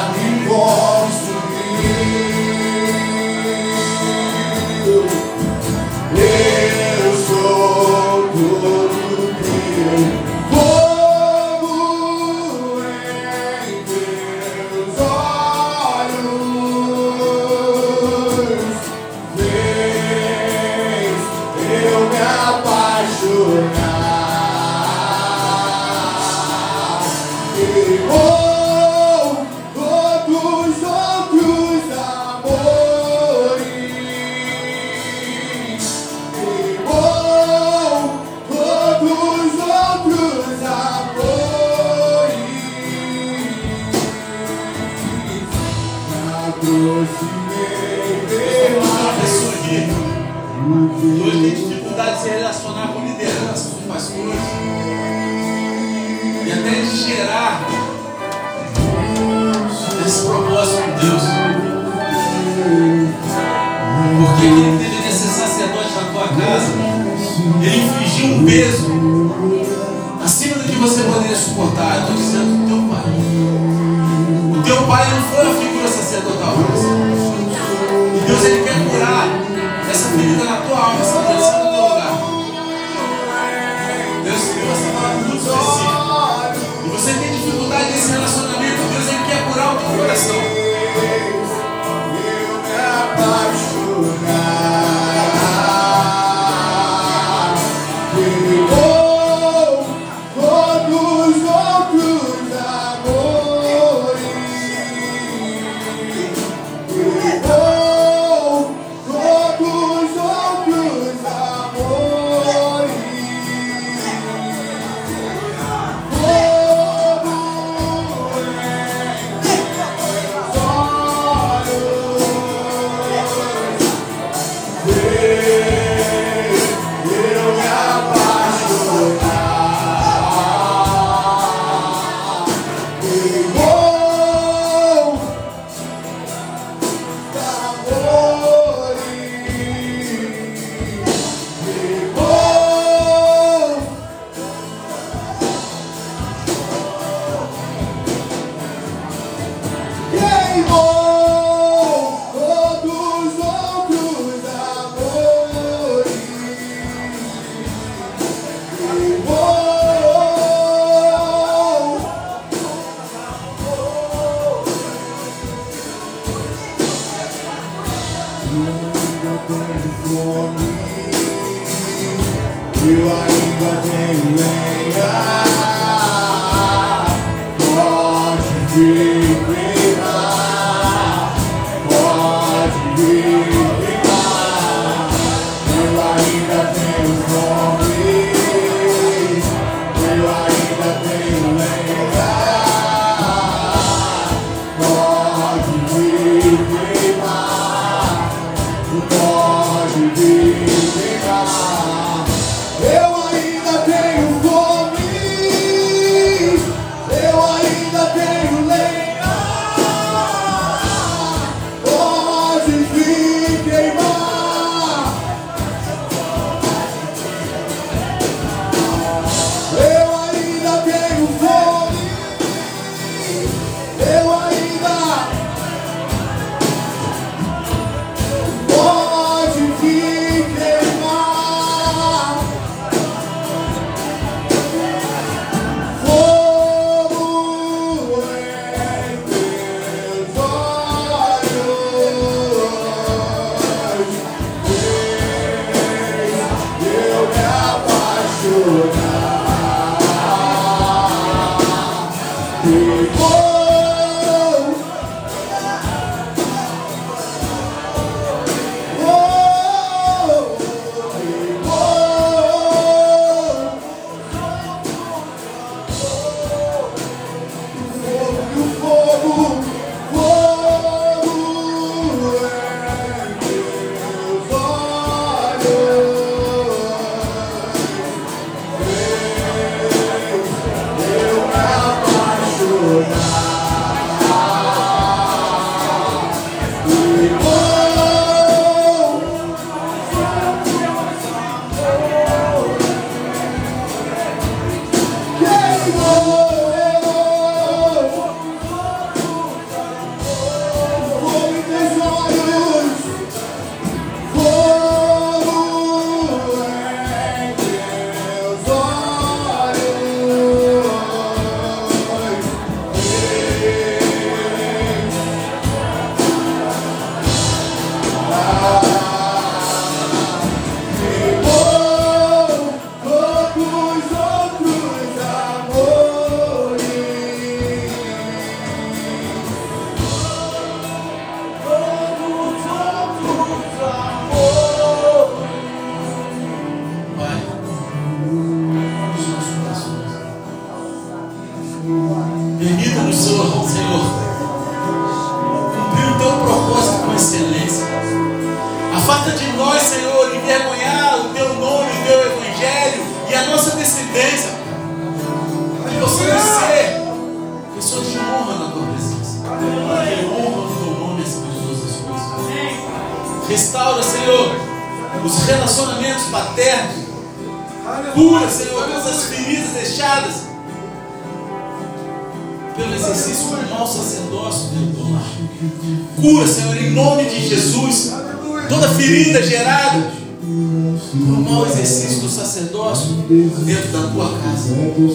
Ainda tenho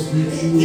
casa.